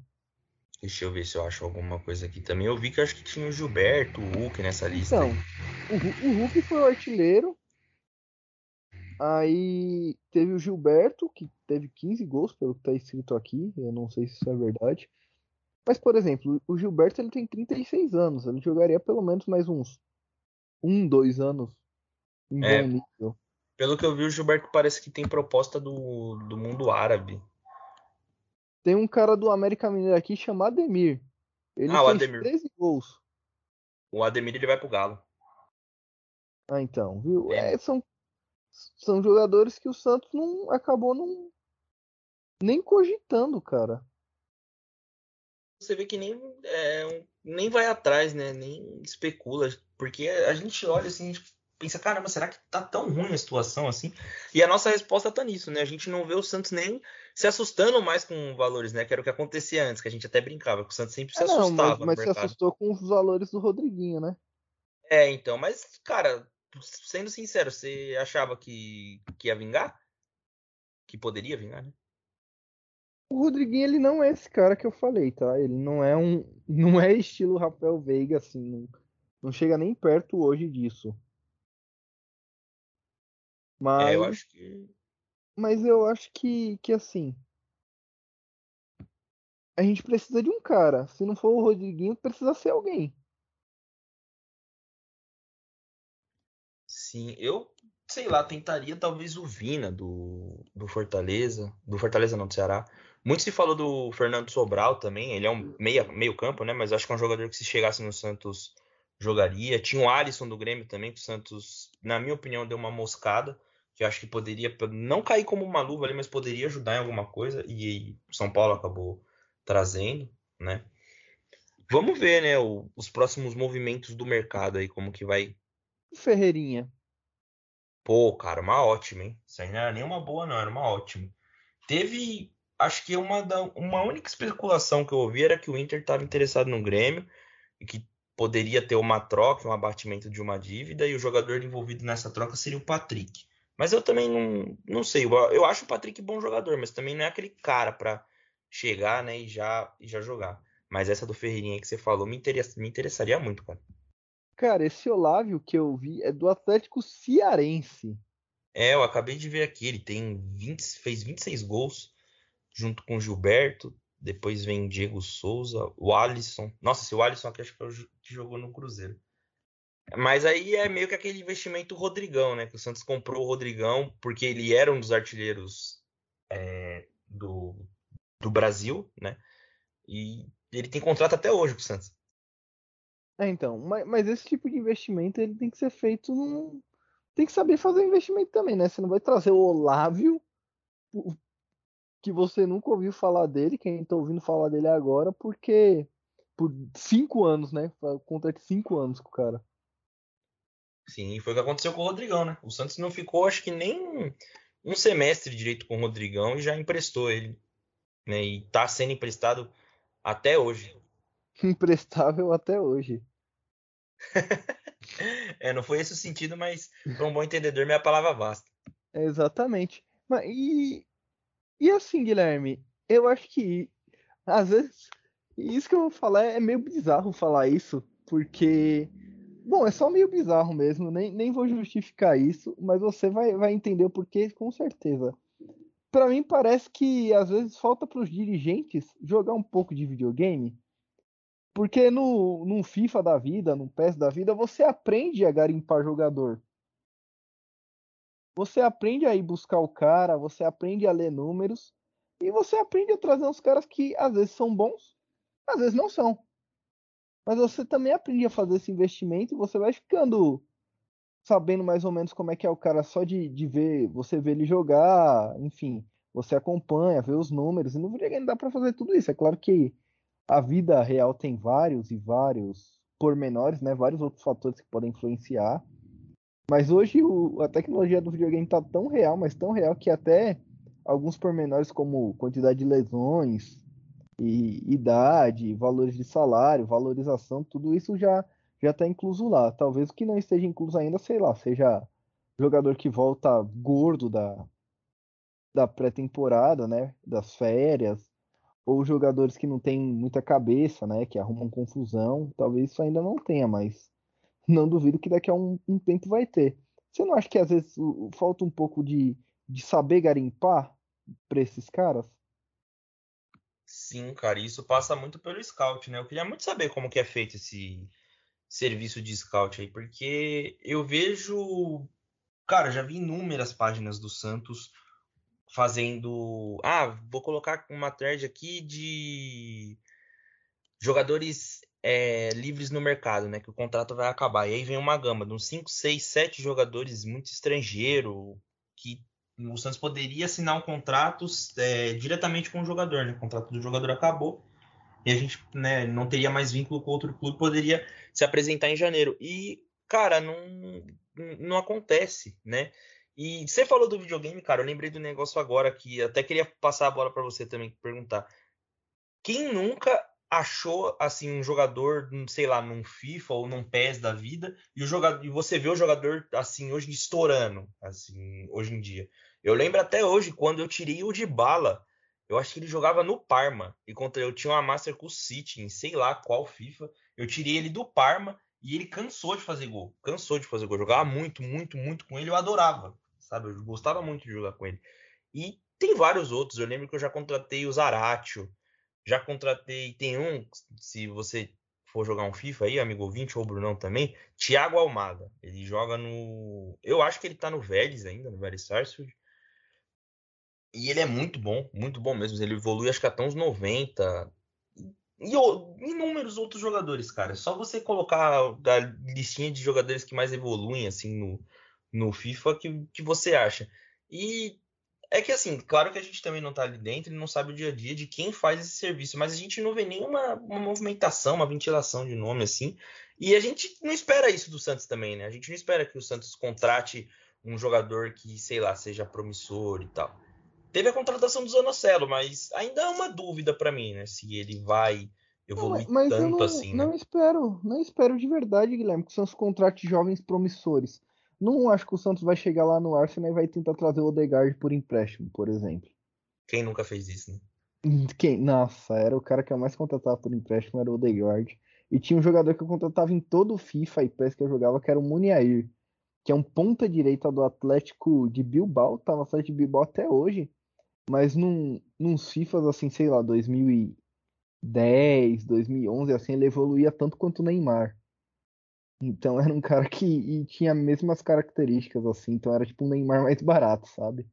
Deixa eu ver se eu acho alguma coisa aqui também. Eu vi que acho que tinha o Gilberto, o Hulk nessa lista. Então, o, o Hulk foi o artilheiro. Aí teve o Gilberto, que teve 15 gols, pelo que tá escrito aqui. Eu não sei se isso é verdade. Mas, por exemplo, o Gilberto ele tem 36 anos. Ele jogaria pelo menos mais uns um, dois anos em é, bom nível. Pelo que eu vi, o Gilberto parece que tem proposta do, do mundo árabe. Tem um cara do América Mineiro aqui chamado Ademir. Ele ah, fez Ademir. 13 gols. O Ademir ele vai pro Galo. Ah, então, viu? É. É, são, são jogadores que o Santos não acabou não nem cogitando, cara. Você vê que nem, é, nem vai atrás, né? Nem especula. Porque a gente olha assim, a gente pensa, caramba, será que tá tão ruim a situação assim? E a nossa resposta tá nisso, né? A gente não vê o Santos nem se assustando mais com valores, né? Que era o que acontecia antes, que a gente até brincava, que o Santos sempre se é, não, assustava. Mas, mas se assustou com os valores do Rodriguinho, né? É, então, mas, cara, sendo sincero, você achava que, que ia vingar? Que poderia vingar, né? O Rodriguinho, ele não é esse cara que eu falei, tá? Ele não é um. Não é estilo Rafael Veiga, assim. Não, não chega nem perto hoje disso. Mas. É, eu acho que. Mas eu acho que, que assim. A gente precisa de um cara. Se não for o Rodriguinho, precisa ser alguém. Sim, eu sei lá, tentaria talvez o Vina do, do Fortaleza. Do Fortaleza não, do Ceará. Muito se falou do Fernando Sobral também. Ele é um meia, meio campo, né? Mas acho que é um jogador que se chegasse no Santos jogaria. Tinha o Alisson do Grêmio também, que o Santos, na minha opinião, deu uma moscada. Que acho que poderia não cair como uma luva ali, mas poderia ajudar em alguma coisa. E o São Paulo acabou trazendo, né? Vamos ver, né, o, os próximos movimentos do mercado aí, como que vai. Ferreirinha. Pô, cara, uma ótima, hein? Isso aí não era nem uma boa, não, era uma ótima. Teve acho que uma, da, uma única especulação que eu ouvi era que o Inter estava interessado no Grêmio e que poderia ter uma troca, um abatimento de uma dívida e o jogador envolvido nessa troca seria o Patrick. Mas eu também não, não sei. Eu, eu acho o Patrick bom jogador, mas também não é aquele cara para chegar né, e, já, e já jogar. Mas essa do Ferreirinha que você falou me, interessa, me interessaria muito, cara. Cara, esse Olávio que eu vi é do Atlético Cearense. É, eu acabei de ver aqui, ele tem 20, fez 26 gols junto com o Gilberto. Depois vem Diego Souza, o Alisson. Nossa, se o Alisson aqui acho que, é que jogou no Cruzeiro. Mas aí é meio que aquele investimento Rodrigão, né? Que o Santos comprou o Rodrigão porque ele era um dos artilheiros é, do, do Brasil, né? E ele tem contrato até hoje com o Santos. É, então, mas, mas, esse tipo de investimento ele tem que ser feito num. Tem que saber fazer investimento também, né? Você não vai trazer o Olávio que você nunca ouviu falar dele, quem tá ouvindo falar dele agora, porque por cinco anos, né? Conta de cinco anos com o cara. Sim, foi o que aconteceu com o Rodrigão, né? O Santos não ficou, acho que nem um semestre direito com o Rodrigão e já emprestou ele. Né? E tá sendo emprestado até hoje. Imprestável até hoje. é, não foi esse o sentido, mas para um bom entendedor, minha palavra basta. Exatamente. Mas, e e assim, Guilherme, eu acho que às vezes isso que eu vou falar é meio bizarro falar isso, porque bom, é só meio bizarro mesmo, nem, nem vou justificar isso, mas você vai, vai entender o porquê com certeza. Para mim parece que às vezes falta para os dirigentes jogar um pouco de videogame, porque no, no FIFA da vida, no PES da vida, você aprende a garimpar jogador você aprende a ir buscar o cara, você aprende a ler números e você aprende a trazer uns caras que às vezes são bons, às vezes não são. Mas você também aprende a fazer esse investimento e você vai ficando sabendo mais ou menos como é que é o cara só de, de ver, você vê ele jogar, enfim, você acompanha, vê os números, e no videogame dá para fazer tudo isso. É claro que a vida real tem vários e vários pormenores, né, vários outros fatores que podem influenciar. Mas hoje o, a tecnologia do videogame tá tão real, mas tão real que até alguns pormenores como quantidade de lesões, e idade, valores de salário, valorização, tudo isso já já está incluso lá. Talvez o que não esteja incluso ainda, sei lá, seja jogador que volta gordo da, da pré-temporada, né, das férias, ou jogadores que não têm muita cabeça, né, que arrumam confusão. Talvez isso ainda não tenha, mas não duvido que daqui a um, um tempo vai ter. Você não acha que às vezes falta um pouco de, de saber garimpar para esses caras? Sim, cara, isso passa muito pelo scout, né? Eu queria muito saber como que é feito esse serviço de scout aí, porque eu vejo, cara, já vi inúmeras páginas do Santos fazendo, ah, vou colocar uma thread aqui de jogadores é, livres no mercado, né? Que o contrato vai acabar. E aí vem uma gama de uns 5, 6, 7 jogadores muito estrangeiro que o Santos poderia assinar um contrato é, diretamente com o jogador, né? O contrato do jogador acabou e a gente né, não teria mais vínculo com outro clube, poderia se apresentar em janeiro. E, cara, não, não acontece, né? E você falou do videogame, cara, eu lembrei do negócio agora que até queria passar a bola para você também perguntar. Quem nunca achou assim um jogador, sei lá, num FIFA ou num PES da vida, e o jogador e você vê o jogador assim hoje estourando, assim, hoje em dia. Eu lembro até hoje quando eu tirei o de bala. Eu acho que ele jogava no Parma. E contra eu tinha uma Master com o City, em sei lá qual FIFA. Eu tirei ele do Parma e ele cansou de fazer gol. Cansou de fazer gol. Jogava muito, muito, muito com ele. Eu adorava, sabe? Eu gostava muito de jogar com ele. E tem vários outros. Eu lembro que eu já contratei o Zaratio. Já contratei. Tem um, se você for jogar um FIFA aí, amigo ouvinte, ou Brunão também, Thiago Almada. Ele joga no. Eu acho que ele tá no Vélez ainda, no Vélez Sarsfield. E ele é muito bom, muito bom mesmo. Ele evolui acho que até uns 90. E inúmeros outros jogadores, cara. É só você colocar a listinha de jogadores que mais evoluem assim no, no FIFA que, que você acha. E é que assim, claro que a gente também não tá ali dentro e não sabe o dia a dia de quem faz esse serviço, mas a gente não vê nenhuma uma movimentação, uma ventilação de nome assim. E a gente não espera isso do Santos também, né? A gente não espera que o Santos contrate um jogador que, sei lá, seja promissor e tal. Teve a contratação do Zanocelo, mas ainda é uma dúvida para mim, né? Se ele vai evoluir não, mas tanto eu não, assim. Não né? espero, não espero de verdade, Guilherme, que o Santos contrate jovens promissores. Não acho que o Santos vai chegar lá no Arsenal e vai tentar trazer o Odegaard por empréstimo, por exemplo. Quem nunca fez isso, né? Quem? Nossa, era o cara que eu mais contratava por empréstimo, era o Odegaard. E tinha um jogador que eu contratava em todo o FIFA e PES que eu jogava, que era o Muniair, que é um ponta direita do Atlético de Bilbao, tá no Atlético de Bilbao até hoje. Mas num, num FIFAs assim, sei lá, 2010, 2011, assim, ele evoluía tanto quanto o Neymar. Então era um cara que tinha as mesmas características, assim, então era tipo um Neymar mais barato, sabe?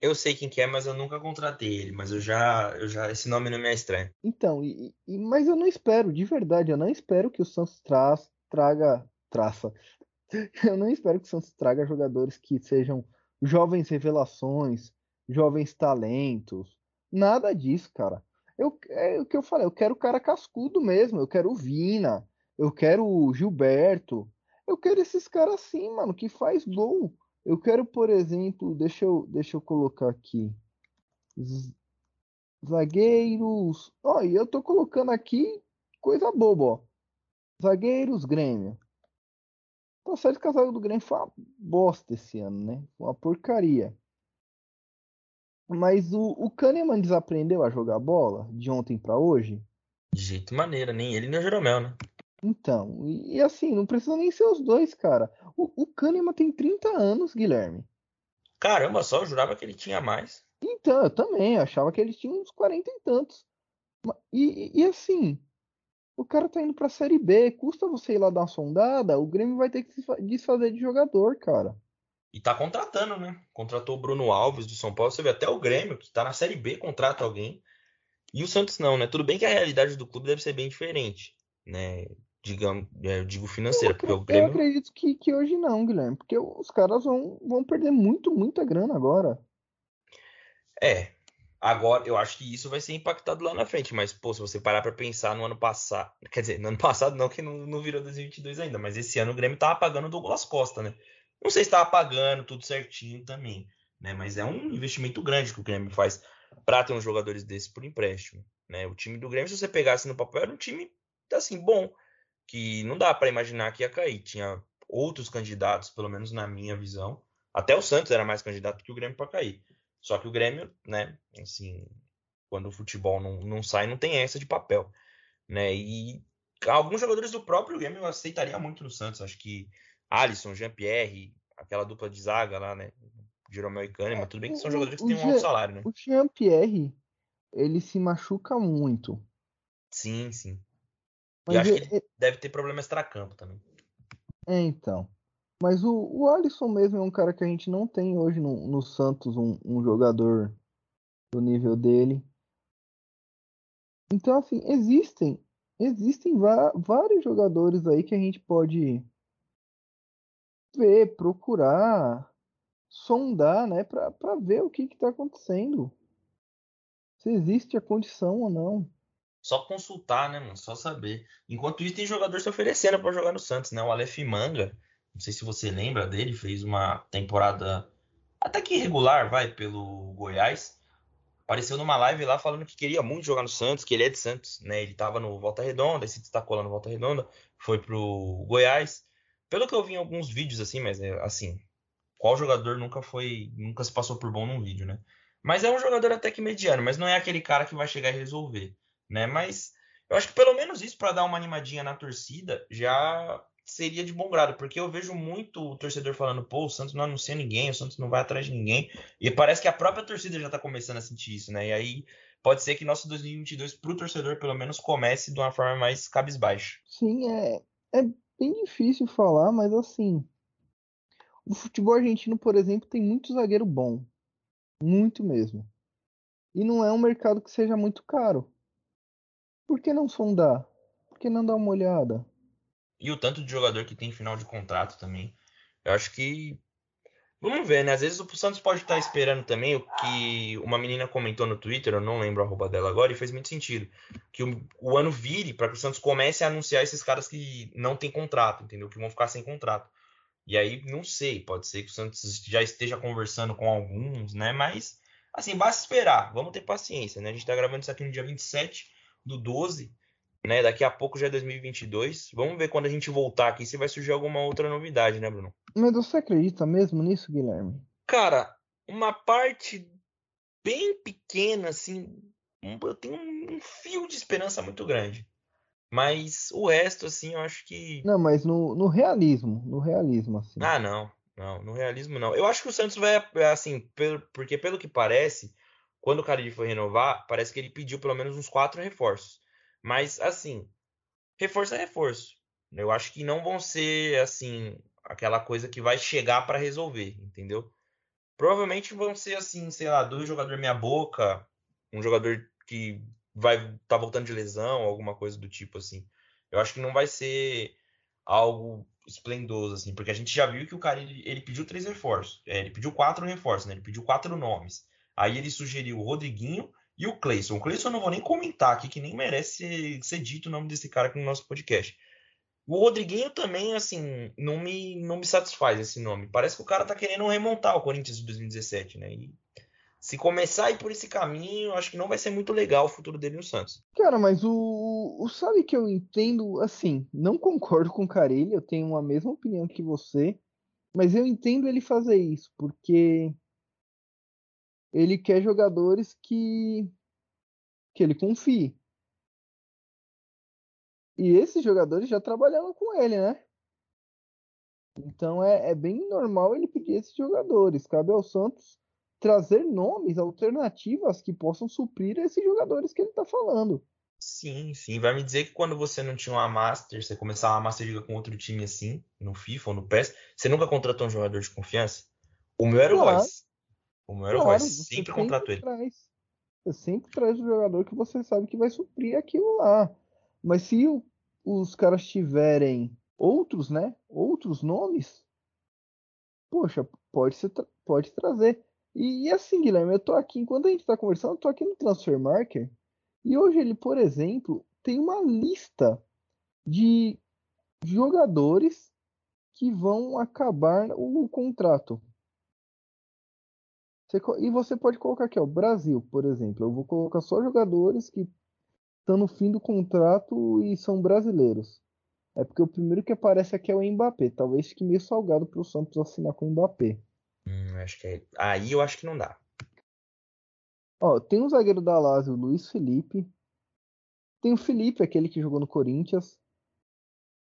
Eu sei quem que é, mas eu nunca contratei ele, mas eu já, eu já esse nome não me é estranho. Então, e, e, mas eu não espero, de verdade, eu não espero que o Santos traz, traga, traça. Eu não espero que o Santos traga jogadores que sejam jovens revelações, jovens talentos. Nada disso, cara. Eu, é o que eu falei, eu quero o cara cascudo mesmo, eu quero o Vina, eu quero o Gilberto, eu quero esses caras assim, mano, que faz gol. Eu quero, por exemplo, deixa eu, deixa eu colocar aqui. Zagueiros. Ó, oh, e eu tô colocando aqui coisa boba, ó. Zagueiros Grêmio. Tá certo que a zaga do Grêmio foi uma bosta esse ano, né? Uma porcaria. Mas o, o Kahneman desaprendeu a jogar bola de ontem para hoje? De jeito maneira, nem ele nem o Jeromel, né? Então, e, e, assim, não precisa nem ser os dois, cara. O, o Kahneman tem 30 anos, Guilherme. Caramba, só eu jurava que ele tinha mais. Então, eu também, eu achava que ele tinha uns 40 e tantos. E, e, e assim, o cara tá indo pra Série B, custa você ir lá dar uma sondada, o Grêmio vai ter que se desfazer de jogador, cara. E tá contratando, né? Contratou o Bruno Alves do São Paulo. Você vê até o Grêmio, que tá na Série B, contrata alguém. E o Santos não, né? Tudo bem que a realidade do clube deve ser bem diferente, né? Digamos, é, eu digo financeira, porque o Grêmio. Eu acredito que, que hoje não, Guilherme, porque os caras vão, vão perder muito, muita grana agora. É, Agora, eu acho que isso vai ser impactado lá na frente, mas, pô, se você parar para pensar no ano passado, quer dizer, no ano passado não, que não, não virou 2022 ainda, mas esse ano o Grêmio tava pagando o Douglas Costa, né? Não sei se tava pagando tudo certinho também, né? Mas é um investimento grande que o Grêmio faz para ter uns jogadores desses por empréstimo, né? O time do Grêmio, se você pegasse no papel, era um time assim bom, que não dá para imaginar que ia cair. Tinha outros candidatos, pelo menos na minha visão. Até o Santos era mais candidato que o Grêmio para cair. Só que o Grêmio, né, assim, quando o futebol não, não sai, não tem essa de papel, né? E alguns jogadores do próprio Grêmio eu aceitaria muito no Santos. Acho que Alisson, Jean-Pierre, aquela dupla de zaga lá, né? Jeromel e Kahneman, tudo bem que são jogadores que têm um alto salário, né? O Jean-Pierre, ele se machuca muito. Sim, sim. Mas e acho que ele deve ter problema extracampo também. É, então. Mas o, o Alisson mesmo é um cara que a gente não tem hoje no, no Santos, um, um jogador do nível dele. Então, assim, existem existem vários jogadores aí que a gente pode ver, procurar, sondar, né, para ver o que está acontecendo. Se existe a condição ou não. Só consultar, né, mano? Só saber. Enquanto isso, tem jogador se oferecendo para jogar no Santos, né? O Aleph Manga, não sei se você lembra dele, fez uma temporada até que irregular, vai, pelo Goiás. Apareceu numa live lá falando que queria muito jogar no Santos, que ele é de Santos, né? Ele tava no Volta Redonda, se destacou lá no Volta Redonda, foi pro Goiás. Pelo que eu vi em alguns vídeos, assim, mas é, assim, qual jogador nunca foi, nunca se passou por bom num vídeo, né? Mas é um jogador até que mediano, mas não é aquele cara que vai chegar e resolver né? Mas eu acho que pelo menos isso para dar uma animadinha na torcida já seria de bom grado, porque eu vejo muito o torcedor falando, pô, o Santos não anuncia ninguém, o Santos não vai atrás de ninguém, e parece que a própria torcida já tá começando a sentir isso, né? E aí pode ser que nosso 2022 pro torcedor pelo menos comece de uma forma mais cabisbaixa. Sim, é, é bem difícil falar, mas assim, o futebol argentino, por exemplo, tem muito zagueiro bom, muito mesmo. E não é um mercado que seja muito caro. Por que não sondar? Por que não dar uma olhada? E o tanto de jogador que tem final de contrato também. Eu acho que. Vamos ver, né? Às vezes o Santos pode estar esperando também o que uma menina comentou no Twitter, eu não lembro a roupa dela agora, e fez muito sentido. Que o, o ano vire para que o Santos comece a anunciar esses caras que não tem contrato, entendeu? Que vão ficar sem contrato. E aí, não sei, pode ser que o Santos já esteja conversando com alguns, né? Mas, assim, basta esperar. Vamos ter paciência, né? A gente tá gravando isso aqui no dia 27 do 12, né? Daqui a pouco já é 2022. Vamos ver quando a gente voltar aqui se vai surgir alguma outra novidade, né, Bruno? Mas você acredita mesmo nisso, Guilherme? Cara, uma parte bem pequena, assim, eu tenho um fio de esperança muito grande. Mas o resto, assim, eu acho que. Não, mas no, no realismo. No realismo, assim. Ah, não. Não, no realismo não. Eu acho que o Santos vai, assim, pelo, porque pelo que parece, quando o Carille foi renovar, parece que ele pediu pelo menos uns quatro reforços. Mas, assim, reforço é reforço. Eu acho que não vão ser, assim, aquela coisa que vai chegar para resolver, entendeu? Provavelmente vão ser, assim, sei lá, dois jogadores meia boca, um jogador que vai tá voltando de lesão, alguma coisa do tipo, assim. Eu acho que não vai ser algo esplendoso, assim, porque a gente já viu que o cara ele, ele pediu três reforços, é, ele pediu quatro reforços, né? Ele pediu quatro nomes. Aí ele sugeriu o Rodriguinho e o Cleison. O Cleison eu não vou nem comentar aqui, que nem merece ser, dito o nome desse cara aqui no nosso podcast. O Rodriguinho também, assim, não me, não me satisfaz esse nome. Parece que o cara tá querendo remontar o Corinthians de 2017, né? E se começar a ir por esse caminho, acho que não vai ser muito legal o futuro dele no Santos. Cara, mas o, o sabe que eu entendo, assim, não concordo com o Carelli, eu tenho a mesma opinião que você, mas eu entendo ele fazer isso, porque ele quer jogadores que que ele confie. E esses jogadores já trabalharam com ele, né? Então é, é bem normal ele pedir esses jogadores. Cabe ao Santos trazer nomes, alternativas que possam suprir esses jogadores que ele está falando. Sim, sim. Vai me dizer que quando você não tinha uma Master, você começava a Master Liga com outro time assim, no FIFA ou no PES, você nunca contratou um jogador de confiança? O meu era claro. o Royce. O meu era claro, o Royce. Sempre contratou ele. Traz. Você sempre traz o jogador que você sabe que vai suprir aquilo lá. Mas se o, os caras tiverem outros, né? Outros nomes, poxa, pode, ser, pode trazer. E, e, assim, Guilherme, eu tô aqui, enquanto a gente tá conversando, eu tô aqui no Transfer Marker. E hoje ele, por exemplo, tem uma lista de jogadores que vão acabar o contrato. Você e você pode colocar aqui, ó, Brasil, por exemplo. Eu vou colocar só jogadores que estão no fim do contrato e são brasileiros. É porque o primeiro que aparece aqui é o Mbappé. Talvez fique meio salgado pro Santos assinar com o Mbappé. Hum, acho que é. Aí eu acho que não dá. Ó, tem um zagueiro da Lazio, o Luiz Felipe. Tem o Felipe, aquele que jogou no Corinthians.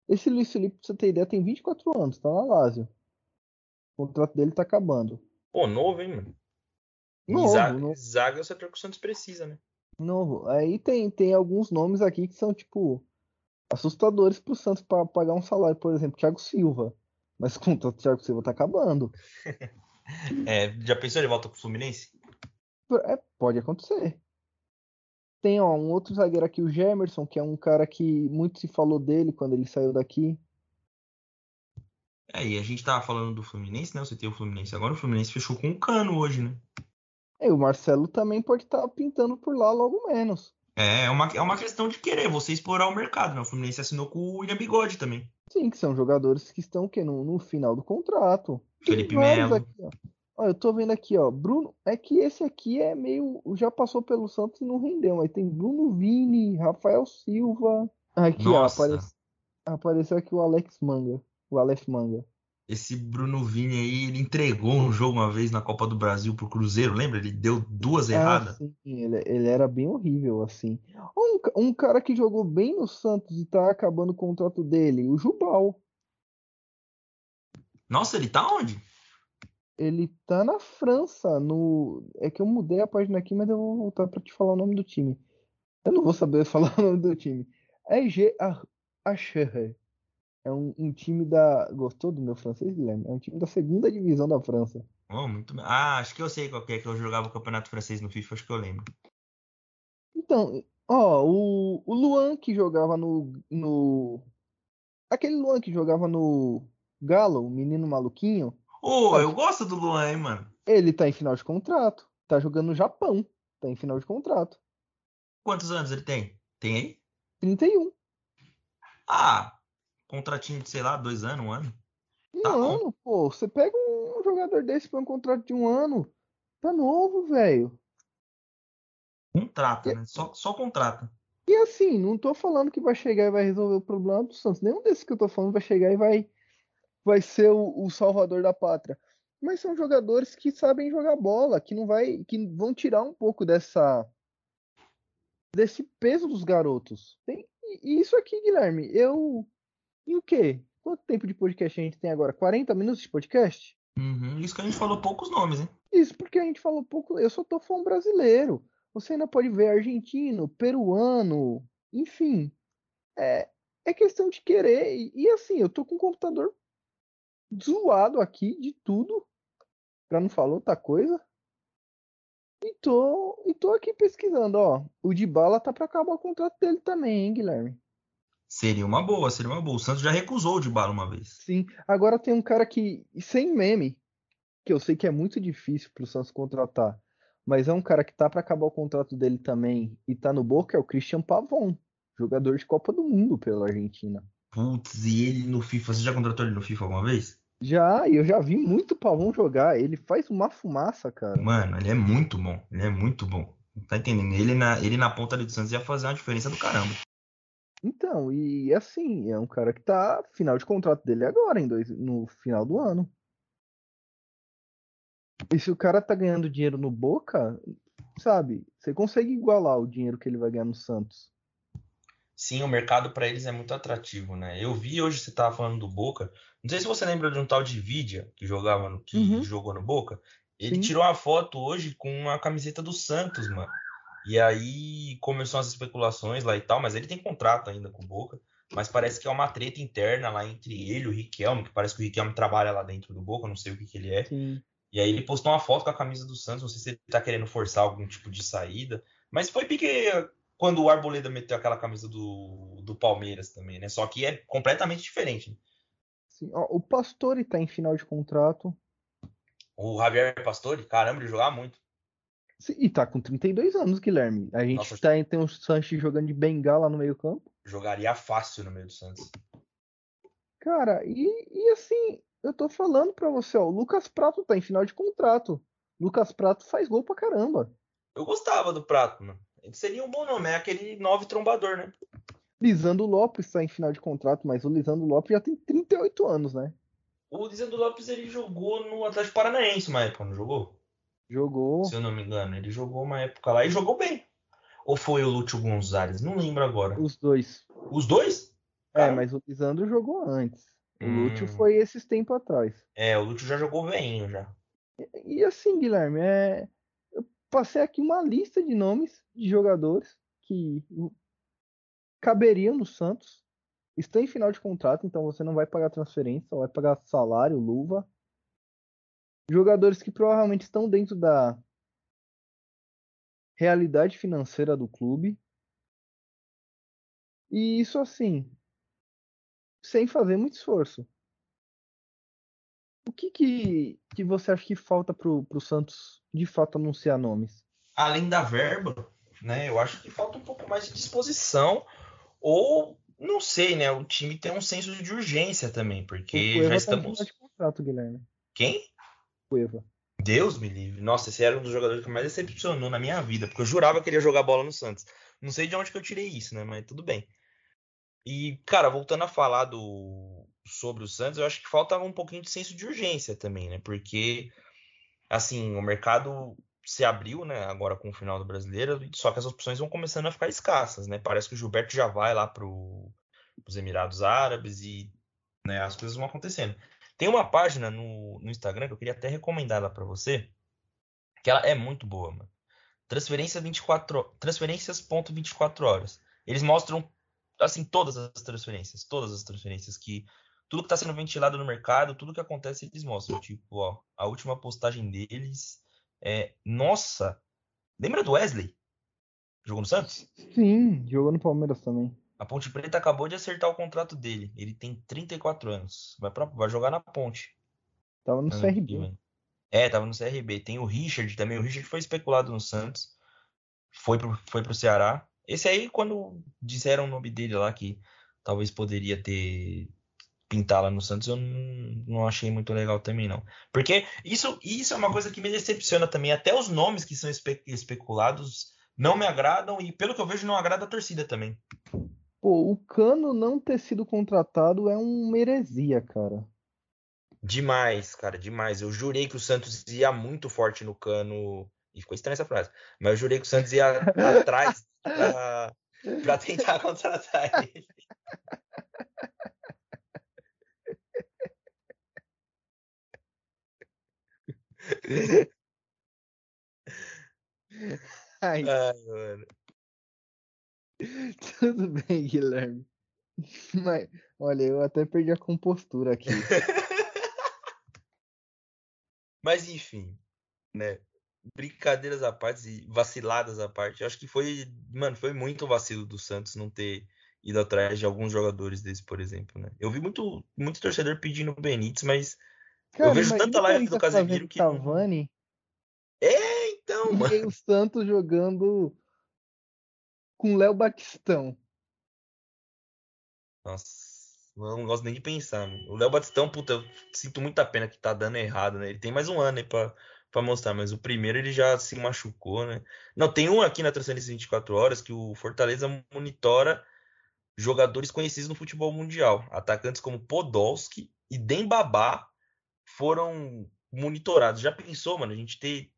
Esse Luiz Felipe, pra você ter ideia, tem 24 anos, tá na Lazio. O contrato dele tá acabando. Pô, novo, hein, mano? Novo, zaga, novo. zaga é o setor que o Santos precisa, né? Novo. Aí tem, tem alguns nomes aqui que são, tipo, assustadores pro Santos para pagar um salário. Por exemplo, Thiago Silva. Mas o contrato do Thiago Silva tá acabando. É, já pensou ele volta pro Fluminense? É, pode acontecer. Tem, ó, um outro zagueiro aqui, o Gemerson, que é um cara que muito se falou dele quando ele saiu daqui. É, e a gente tava falando do Fluminense, né? Você tem o Fluminense agora, o Fluminense fechou com um cano hoje, né? E o Marcelo também pode estar pintando por lá logo menos. É, é uma, é uma questão de querer você explorar o mercado, né? O Fluminense assinou com o William Bigode também. Sim, que são jogadores que estão o quê? No, no final do contrato. Felipe Melo. aqui, ó. Ó, eu tô vendo aqui, ó. Bruno. É que esse aqui é meio. Já passou pelo Santos e não rendeu, mas tem Bruno Vini, Rafael Silva. Aqui, ó. Nossa. Aparece, apareceu aqui o Alex Manga. O Aleph Manga. Esse Bruno Vini aí, ele entregou um jogo uma vez na Copa do Brasil pro Cruzeiro, lembra? Ele deu duas Ah, erradas. sim, ele, ele era bem horrível, assim. Um, um cara que jogou bem no Santos e tá acabando o contrato dele, o Jubal. Nossa, ele tá onde? Ele tá na França, no. É que eu mudei a página aqui, mas eu vou voltar pra te falar o nome do time. Eu não vou saber falar o nome do time. EG Acher. É um, um time da. Gostou do meu francês, Guilherme? É um time da segunda divisão da França. Oh, muito bem. Ah, acho que eu sei qual que é que eu jogava o Campeonato Francês no FIFA, acho que eu lembro. Então, ó, o, o Luan que jogava no, no. Aquele Luan que jogava no Galo, o menino maluquinho, Ô, eu gosto do Luan, hein, mano. ele tá em final de contrato. Tá jogando no Japão. Tá em final de contrato. Quantos anos ele tem? Tem aí? 31. Ah, contratinho de, sei lá, dois anos, um ano. Um Tá bom. ano, pô. Você pega um jogador desse pra um contrato de um ano. Tá novo, velho. Contrata, né? Só, só contrata. E assim, não tô falando que vai chegar e vai resolver o problema do Santos. Nenhum desses que eu tô falando vai chegar e vai, vai ser o, o salvador da pátria. Mas são jogadores que sabem jogar bola, que não vai, que vão tirar um pouco dessa desse peso dos garotos. Tem, e isso aqui, Guilherme, eu e o quê? Quanto tempo de podcast a gente tem agora? 40 minutos de podcast? Uhum, Isso que a gente falou poucos nomes, hein? Isso porque a gente falou pouco. Eu só tô falando brasileiro. Você ainda pode ver argentino, peruano, enfim. É, é questão de querer. E, e assim, eu tô com o computador zoado aqui de tudo, pra não falar outra coisa. E tô, e tô aqui pesquisando, ó. O de bala tá pra acabar o contrato dele também, hein, Guilherme? Seria uma boa, seria uma boa. O Santos já recusou de bala uma vez. Sim. Agora tem um cara que, sem meme, que eu sei que é muito difícil pro Santos contratar, mas é um cara que tá pra acabar o contrato dele também e tá no Boca, é o Christian Pavon, jogador de Copa do Mundo pela Argentina. Putz, e ele no FIFA, você já contratou ele no FIFA alguma vez? Já, e eu já vi muito Pavon jogar, ele faz uma fumaça, cara. Mano, ele é muito bom. Ele é muito bom. Tá entendendo? Ele na, ele na ponta ali do Santos ia fazer uma diferença do caramba. Então, e assim, é um cara que tá final de contrato dele agora, em dois, no final do ano. E se o cara tá ganhando dinheiro no Boca, sabe, você consegue igualar o dinheiro que ele vai ganhar no Santos. Sim, o mercado pra eles é muito atrativo, né? Eu vi hoje você tava falando do Boca. Não sei se você lembra de um tal de Vidia que jogava no que Uhum. jogou no Boca. Ele Sim. tirou uma foto hoje com uma camiseta do Santos, mano. E aí começou as especulações lá e tal, mas ele tem contrato ainda com o Boca. Mas parece que é uma treta interna lá entre ele e o Riquelme, que parece que o Riquelme trabalha lá dentro do Boca, não sei o que que ele é. Sim. E aí ele postou uma foto com a camisa do Santos, não sei se ele tá querendo forçar algum tipo de saída, mas foi pique quando o Arboleda meteu aquela camisa do, do Palmeiras também, né? Só que é completamente diferente. né? sim. Ó, o Pastore tá em final de contrato. O Javier Pastore, caramba, ele jogava muito. E tá com 32 anos, Guilherme. A gente Nossa. tá, tem o Sanches jogando de bengala no meio campo. Jogaria fácil no meio do Santos. Cara, e, e assim, eu tô falando pra você, ó, o Lucas Prato tá em final de contrato. Lucas Prato faz gol pra caramba. Eu gostava do Prato, mano. Ele seria um bom nome, é aquele nove trombador, né? Lisandro Lopes está em final de contrato, mas o Lisandro Lopes já tem 38 anos, né? O Lisandro Lopes ele jogou no Atlético Paranaense época, não jogou? Jogou. Se eu não me engano, ele jogou uma época lá e jogou bem. Ou foi o Lúcio Gonzalez? Não lembro agora. Os dois. Os dois? É, mas o Lisandro jogou antes. O hum. Lúcio foi esses tempos atrás. É, o Lúcio já jogou veinho já. E, e assim, Guilherme, é... eu passei aqui uma lista de nomes de jogadores que caberiam no Santos. Estão em final de contrato, então você não vai pagar transferência, só vai pagar salário, luva. Jogadores que provavelmente estão dentro da realidade financeira do clube. E isso assim, sem fazer muito esforço. O que, que, que você acha que falta pro, pro Santos de fato anunciar nomes? Além da verba, né? Eu acho que falta um pouco mais de disposição. Ou, não sei, né? O time tem um senso de urgência também, porque já estamos. de contrato, Guilherme. Quem? Cueva. Deus me livre. Nossa, esse era um dos jogadores que mais decepcionou na minha vida, porque eu jurava que ele ia jogar bola no Santos. Não sei de onde que eu tirei isso, né? Mas tudo bem. E, cara, voltando a falar do sobre o Santos, eu acho que faltava um pouquinho de senso de urgência também, né? Porque, assim, o mercado se abriu, né, agora com o final do Brasileiro, só que as opções vão começando a ficar escassas, né? Parece que o Gilberto já vai lá para os Emirados Árabes e né, as coisas vão acontecendo. Tem uma página no, no Instagram que eu queria até recomendar lá para você, que ela é muito boa, mano. Transferência 24, transferências.24 horas. Eles mostram assim todas as transferências, todas as transferências que tudo que está sendo ventilado no mercado, tudo que acontece eles mostram, tipo, ó, a última postagem deles é, nossa, lembra do Wesley? Jogou no Santos? Sim, jogou no Palmeiras também. A Ponte Preta acabou de acertar o contrato dele. Ele tem 34 anos. Vai, pra, vai jogar na Ponte. Tava no CRB. É, tava no CRB. Tem o Richard também. O Richard foi especulado no Santos. Foi pro, foi pro Ceará. Esse aí, quando disseram o nome dele lá, que talvez poderia ter pintar lá no Santos, eu não, não, achei muito legal também, não. Porque isso, isso é uma coisa que me decepciona também. Até os nomes que são espe especulados não me agradam e, pelo que eu vejo, não agrada a torcida também. Pô, o Cano não ter sido contratado é uma heresia, cara. Demais, cara, demais. Eu jurei que o Santos ia muito forte no Cano. E ficou estranha essa frase. Mas eu jurei que o Santos ia atrás pra, pra tentar contratar ele. Ai. Ai, mano. Tudo bem, Guilherme. Mas, olha, eu até perdi a compostura aqui. Mas enfim, né? Brincadeiras à parte e vaciladas à parte. Acho que foi, mano, foi muito vacilo do Santos não ter ido atrás de alguns jogadores desse, por exemplo, né? Eu vi muito, muito torcedor pedindo Benítez, mas Cara, eu vejo tanta live do Casemiro que. Cavani, É, então, mano. E o Santos jogando com Léo Batistão. Nossa, não gosto nem de pensar. O Léo Batistão, puta, sinto muita pena que tá dando errado, né? Ele tem mais um ano aí pra, pra mostrar, mas o primeiro ele já se machucou, né? Não, tem um aqui na Transcendência 24 Horas que o Fortaleza monitora jogadores conhecidos no futebol mundial. Atacantes como Podolski e Dembabá foram monitorados. Já pensou, mano, a gente ter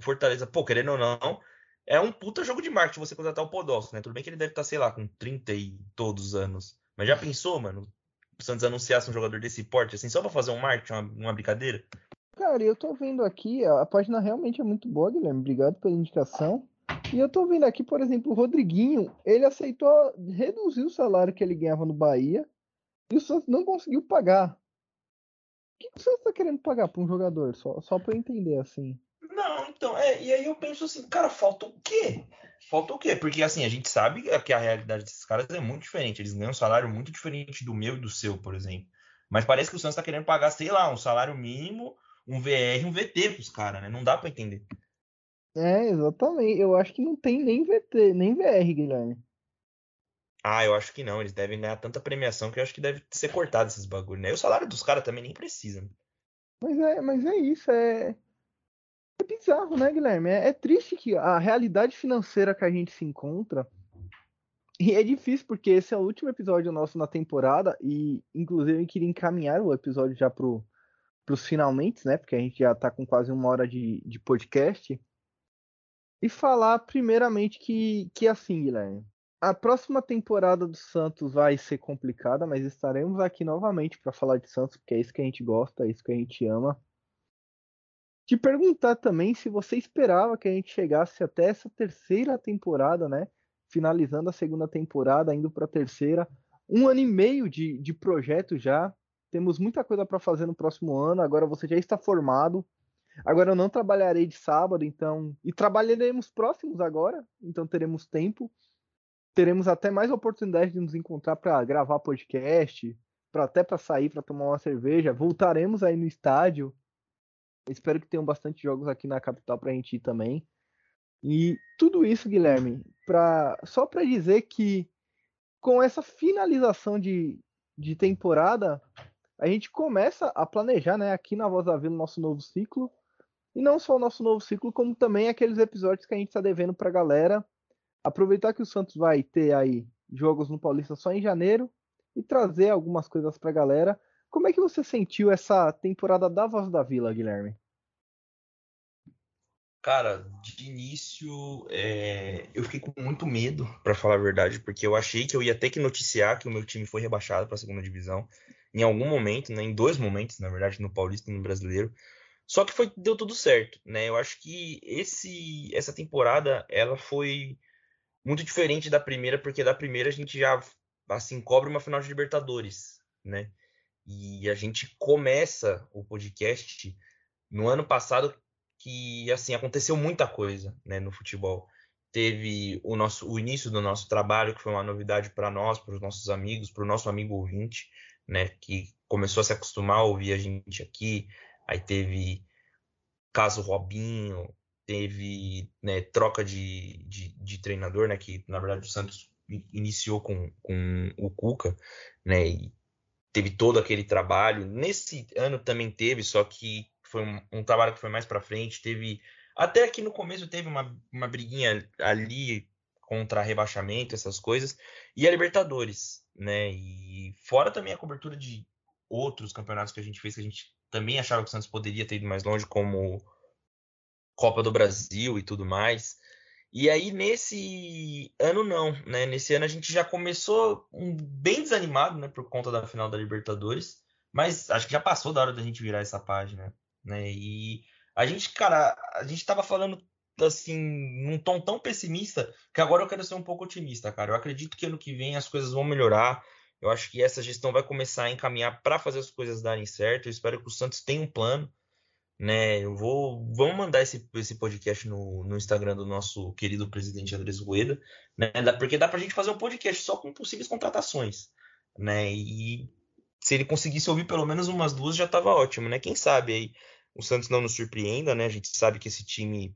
Fortaleza, pô, querendo ou não, é um puta jogo de marketing você contratar o Podolski, né? Tudo bem que ele deve estar, tá, sei lá, com 30 e todos os anos. Mas já pensou, mano, o Santos anunciasse um jogador desse porte, assim, só pra fazer um marketing, uma, uma brincadeira? Cara, eu tô vendo aqui, a página realmente é muito boa, Guilherme. Obrigado pela indicação. E eu tô vendo aqui, por exemplo, o Rodriguinho, ele aceitou reduzir o salário que ele ganhava no Bahia e o Santos não conseguiu pagar que você está querendo pagar para um jogador? Só, só para eu entender assim. Então, é, e aí eu penso assim, cara, falta o quê? Falta o quê? Porque assim, a gente sabe que a realidade desses caras é muito diferente. Eles ganham um salário muito diferente do meu e do seu, por exemplo. Mas parece que o Santos está querendo pagar, sei lá, um salário mínimo, um VR, um VT pros caras, né? Não dá para entender. É, exatamente. Eu acho que não tem nem VT, nem VR, Guilherme. Ah, eu acho que não. Eles devem ganhar tanta premiação que eu acho que deve ser cortado esses bagulhos, né? E o salário dos caras também nem precisa. Né? Mas é, mas é isso, é. É bizarro, né, Guilherme? É, é, triste que a realidade financeira que a gente se encontra. E é difícil, porque esse é o último episódio nosso na temporada. E, inclusive, eu queria encaminhar o episódio já pro, pros finalmente, né? Porque a gente já tá com quase uma hora de, de podcast. E falar, primeiramente, que, que assim, Guilherme. A próxima temporada do Santos vai ser complicada, mas estaremos aqui novamente para falar de Santos, porque é isso que a gente gosta, é isso que a gente ama te perguntar também se você esperava que a gente chegasse até essa terceira temporada, né? Finalizando a segunda temporada, indo para a terceira. Um ano e meio de, de projeto já. Temos muita coisa para fazer no próximo ano. Agora você já está formado. Agora eu não trabalharei de sábado, então. E trabalharemos próximos agora, então teremos tempo. Teremos até mais oportunidade de nos encontrar para gravar podcast, para até para sair para tomar uma cerveja. Voltaremos aí no estádio Espero que tenham bastante jogos aqui na capital para a gente ir também. E tudo isso, Guilherme, pra, só para dizer que com essa finalização de, de temporada, a gente começa a planejar né, aqui na Voz da Vila nosso novo ciclo. E não só o nosso novo ciclo, como também aqueles episódios que a gente está devendo para a galera. Aproveitar que o Santos vai ter aí jogos no Paulista só em janeiro e trazer algumas coisas para a galera. Como é que você sentiu essa temporada da Voz da Vila, Guilherme? Cara, de início é... eu fiquei com muito medo, para falar a verdade, porque eu achei que eu ia ter que noticiar que o meu time foi rebaixado para a segunda divisão em algum momento, né, em dois momentos, na verdade, no Paulista e no Brasileiro. Só que foi deu tudo certo, né? Eu acho que esse essa temporada ela foi muito diferente da primeira, porque da primeira a gente já assim cobre uma final de Libertadores, né? E a gente começa o podcast no ano passado que assim aconteceu muita coisa, né, no futebol. Teve o nosso o início do nosso trabalho, que foi uma novidade para nós, para os nossos amigos, para o nosso amigo ouvinte, né, que começou a se acostumar a ouvir a gente aqui. Aí teve caso Robinho, teve né, troca de, de, de, treinador, né, que na verdade o Santos iniciou com, com o Cuca, né, e teve todo aquele trabalho. Nesse ano também teve, só que foi um, um trabalho que foi mais para frente. Teve até aqui no começo teve uma, uma briguinha ali contra rebaixamento, essas coisas, e a Libertadores, né? E fora também a cobertura de outros campeonatos que a gente fez, que a gente também achava que o Santos poderia ter ido mais longe, como Copa do Brasil e tudo mais. E aí, nesse ano, não, né? Nesse ano a gente já começou um, bem desanimado, né? Por conta da final da Libertadores. Mas acho que já passou da hora da gente virar essa página, né? E a gente, cara, a gente tava falando assim, num tom tão pessimista, que agora eu quero ser um pouco otimista, cara. Eu acredito que ano que vem as coisas vão melhorar. Eu acho que essa gestão vai começar a encaminhar para fazer as coisas darem certo. Eu espero que o Santos tenha um plano né? Eu vou, vamos mandar esse, esse podcast no, no Instagram do nosso querido presidente Andrés Rueda, né? Porque dá pra gente fazer um podcast só com possíveis contratações, né? E se ele conseguisse ouvir pelo menos umas duas já tava ótimo, né? Quem sabe aí o Santos não nos surpreenda, né? A gente sabe que esse time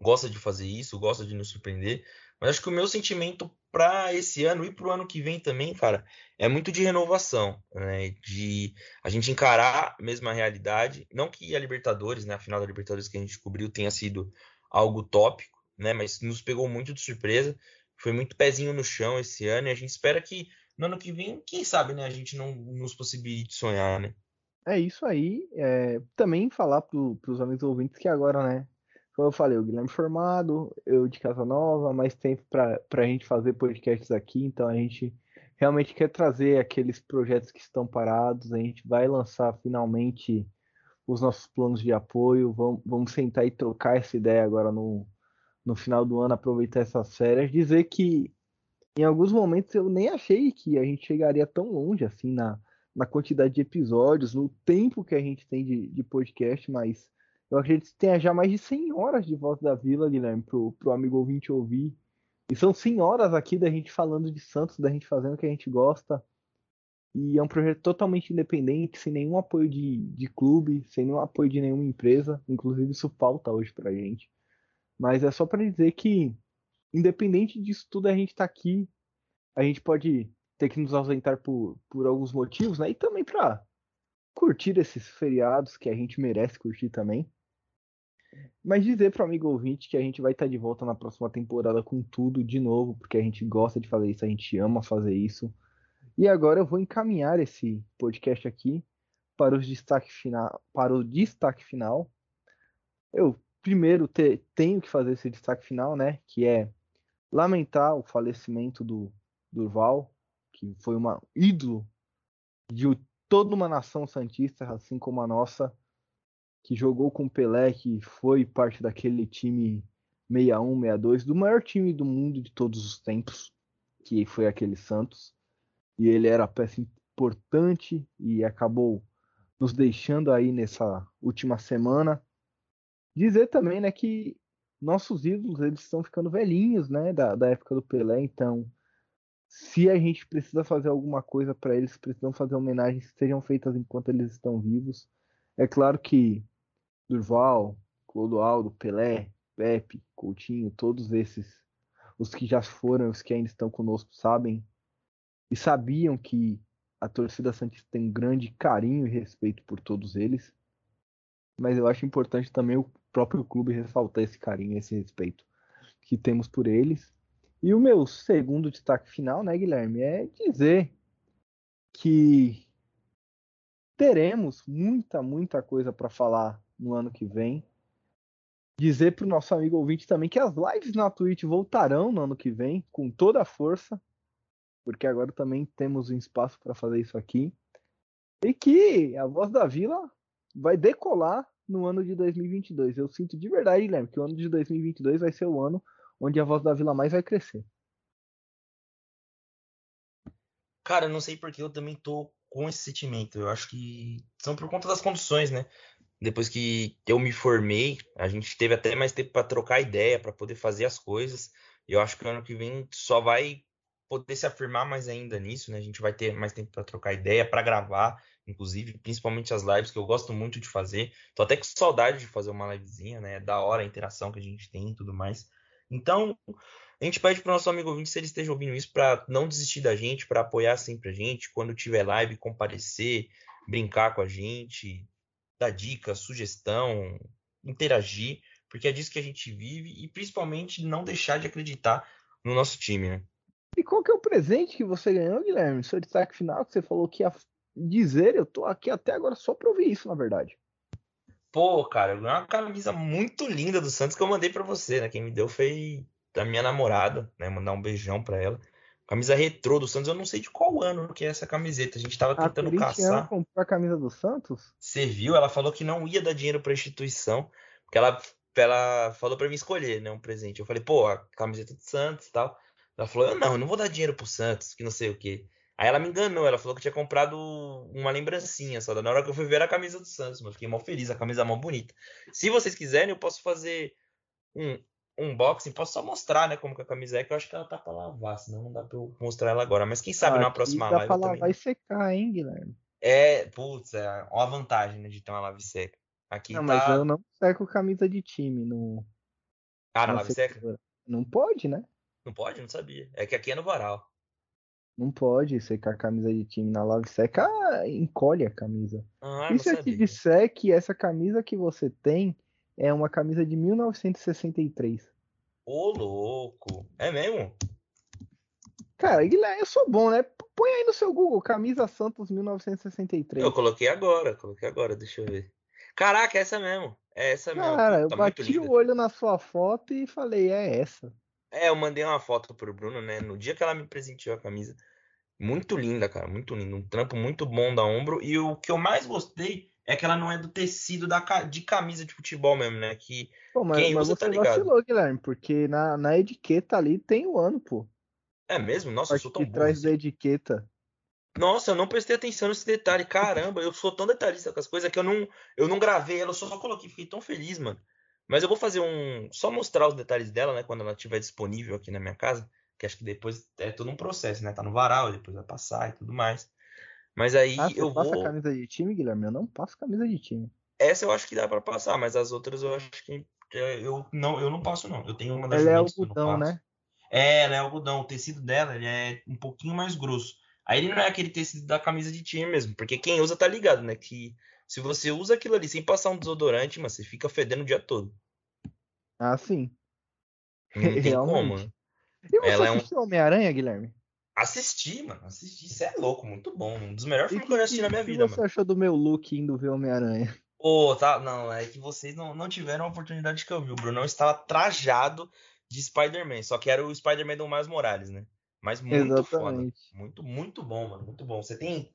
gosta de fazer isso, gosta de nos surpreender. Mas acho que o meu sentimento para esse ano e para o ano que vem também, cara, é muito de renovação, né? De a gente encarar a mesma realidade. Não que a Libertadores, né? A final da Libertadores que a gente cobriu tenha sido algo tópico, né? Mas nos pegou muito de surpresa. Foi muito pezinho no chão esse ano e a gente espera que no ano que vem, quem sabe, né? A gente não nos possibilite sonhar, né? É isso aí. É, também falar para os amigos ouvintes que agora, né? Como eu falei, o Guilherme formado, eu de Casa Nova, mais tempo para a gente fazer podcasts aqui, então a gente realmente quer trazer aqueles projetos que estão parados, a gente vai lançar finalmente os nossos planos de apoio, vamos, vamos sentar e trocar essa ideia agora no, no final do ano, aproveitar essas férias, dizer que em alguns momentos eu nem achei que a gente chegaria tão longe assim na, na quantidade de episódios, no tempo que a gente tem de, de podcast, mas eu acredito que tenha já mais de 100 horas de Voz da Vila, Guilherme, pro, pro amigo ouvinte ouvir. E são 100 horas aqui da gente falando de Santos, da gente fazendo o que a gente gosta. E é um projeto totalmente independente, sem nenhum apoio de, de clube, sem nenhum apoio de nenhuma empresa. Inclusive, isso falta hoje pra gente. Mas é só para dizer que, independente disso tudo, a gente tá aqui. A gente pode ter que nos ausentar por, por alguns motivos, né? E também para curtir esses feriados que a gente merece curtir também. Mas dizer para o amigo ouvinte que a gente vai estar de volta na próxima temporada com tudo de novo, porque a gente gosta de fazer isso, a gente ama fazer isso. E agora eu vou encaminhar esse podcast aqui para, os destaque final, para o destaque final. Eu primeiro te, tenho que fazer esse destaque final, né? Que é lamentar o falecimento do Durval, que foi uma ídolo de toda uma nação santista, assim como a nossa, que jogou com Pelé, que foi parte daquele time 61, 62, do maior time do mundo de todos os tempos, que foi aquele Santos. E ele era peça importante e acabou nos deixando aí nessa última semana. Dizer também, né, que nossos ídolos eles estão ficando velhinhos, né, da, da época do Pelé, então se a gente precisa fazer alguma coisa para eles, precisam fazer homenagens que sejam feitas enquanto eles estão vivos. É claro que Durval, Clodoaldo, Pelé, Pepe, Coutinho, todos esses, os que já foram, os que ainda estão conosco, sabem e sabiam que a torcida Santista tem um grande carinho e respeito por todos eles. Mas eu acho importante também o próprio clube ressaltar esse carinho esse respeito que temos por eles. E o meu segundo destaque final, né, Guilherme, é dizer que teremos muita, muita coisa para falar no ano que vem. Dizer para o nosso amigo ouvinte também que as lives na Twitch voltarão no ano que vem com toda a força porque agora também temos um espaço para fazer isso aqui. E que a Voz da Vila vai decolar no ano de 2022. Eu sinto de verdade, Guilherme, que o ano de 2022 vai ser o ano onde a Voz da Vila mais vai crescer. Cara, eu não sei porque eu também tô com esse sentimento. Eu acho que são por conta das condições, né? Depois que eu me formei, a gente teve até mais tempo para trocar ideia, para poder fazer as coisas. Eu acho que o ano que vem só vai poder se afirmar mais ainda nisso, né? A gente vai ter mais tempo para trocar ideia, para gravar, inclusive, principalmente as lives que eu gosto muito de fazer. Tô até com saudade de fazer uma livezinha, né? É da hora a interação que a gente tem e tudo mais. Então, a gente pede para o nosso amigo ouvinte, se ele esteja ouvindo isso, para não desistir da gente, para apoiar sempre a gente. Quando tiver live, comparecer, brincar com a gente, dar dica, sugestão, interagir, porque é disso que a gente vive e principalmente não deixar de acreditar no nosso time, né? E qual que é o presente que você ganhou, Guilherme? Seu destaque final que você falou que ia dizer, eu tô aqui até agora só pra ouvir isso, na verdade. Pô, cara, eu ganhei uma camisa muito linda do Santos que eu mandei para você, né? Quem me deu foi a minha namorada, né? Mandar um beijão para ela. Camisa retrô do Santos, eu não sei de qual ano que é essa camiseta. A gente tava tentando a caçar. comprou a camisa do Santos? Você viu? Ela falou que não ia dar dinheiro pra instituição, porque ela, ela falou para mim escolher, né? Um presente. Eu falei, pô, a camiseta do Santos e tal. Ela falou, eu não, eu não vou dar dinheiro pro Santos, que não sei o quê. Aí ela me enganou, ela falou que tinha comprado uma lembrancinha só. Na hora que eu fui ver a camisa do Santos, mas fiquei mal feliz, a camisa mó bonita. Se vocês quiserem, eu posso fazer um unboxing, posso só mostrar, né, como que a camisa é, que eu acho que ela tá pra lavar, senão não dá pra eu mostrar ela agora. Mas quem sabe ah, na próxima dá live. Pra lavar vai secar, hein, Guilherme? É, putz, é uma vantagem, né, de ter uma lave seca. Aqui não, tá... mas eu não seco camisa de time no. Ah, na lave seca? Não pode, né? Não pode? Não sabia. É que aqui é no varal. Não pode secar a camisa de time na lave seca, encolhe a camisa. Ah, e se eu te disser que essa camisa que você tem é uma camisa de 1963? Ô, louco! É mesmo? Cara, Guilherme, eu sou bom, né? Põe aí no seu Google, camisa Santos 1963. Eu coloquei agora, coloquei agora, deixa eu ver. Caraca, é essa mesmo. É essa mesmo. Cara, eu tá bati o olho na sua foto e falei, é essa. É, eu mandei uma foto pro Bruno, né? No dia que ela me presenteou a camisa. Muito linda, cara. Muito linda. Um trampo muito bom da ombro. E o que eu mais gostei é que ela não é do tecido da, de camisa de futebol mesmo, né? Que pô, mas, quem mas usa você tá ligado. vacilou, Guilherme, porque na, na etiqueta ali tem o ano, pô. É mesmo? Nossa, eu sou tão bom. traz assim. da etiqueta. Nossa, eu não prestei atenção nesse detalhe. Caramba, eu sou tão detalhista com as coisas que eu não, eu não gravei ela, eu só coloquei. Fiquei tão feliz, mano. Mas eu vou fazer um. Só mostrar os detalhes dela, né? Quando ela estiver disponível aqui na minha casa. Que acho que depois é todo um processo, né? Tá no varal, depois vai passar e tudo mais. Mas aí ah, eu passa vou. camisa de time, Guilherme? Eu não passo camisa de time. Essa eu acho que dá para passar, mas as outras eu acho que eu não, eu não passo não. Eu tenho uma das Ela é algodão, né? É, ela é algodão. O tecido dela ele é um pouquinho mais grosso. Aí ele não é aquele tecido da camisa de time mesmo, porque quem usa tá ligado, né? Que se você usa aquilo ali sem passar um desodorante, mas você fica fedendo o dia todo. Ah, sim. Não tem Realmente. como. né? E você Ela é um- Homem-Aranha, Guilherme? Assisti, mano. Assisti. Isso é louco, muito bom. Um dos melhores filmes que eu já assisti na minha o que vida, você mano. achou do meu look indo ver Homem-Aranha? Pô, tá. Não, é que vocês não, não tiveram a oportunidade que eu vi. O Brunão estava trajado de Spider-Man. Só que era o Spider-Man do Miles Morales, né? Mas muito foda. Exatamente. Muito, muito bom, mano. Muito bom. Você tem.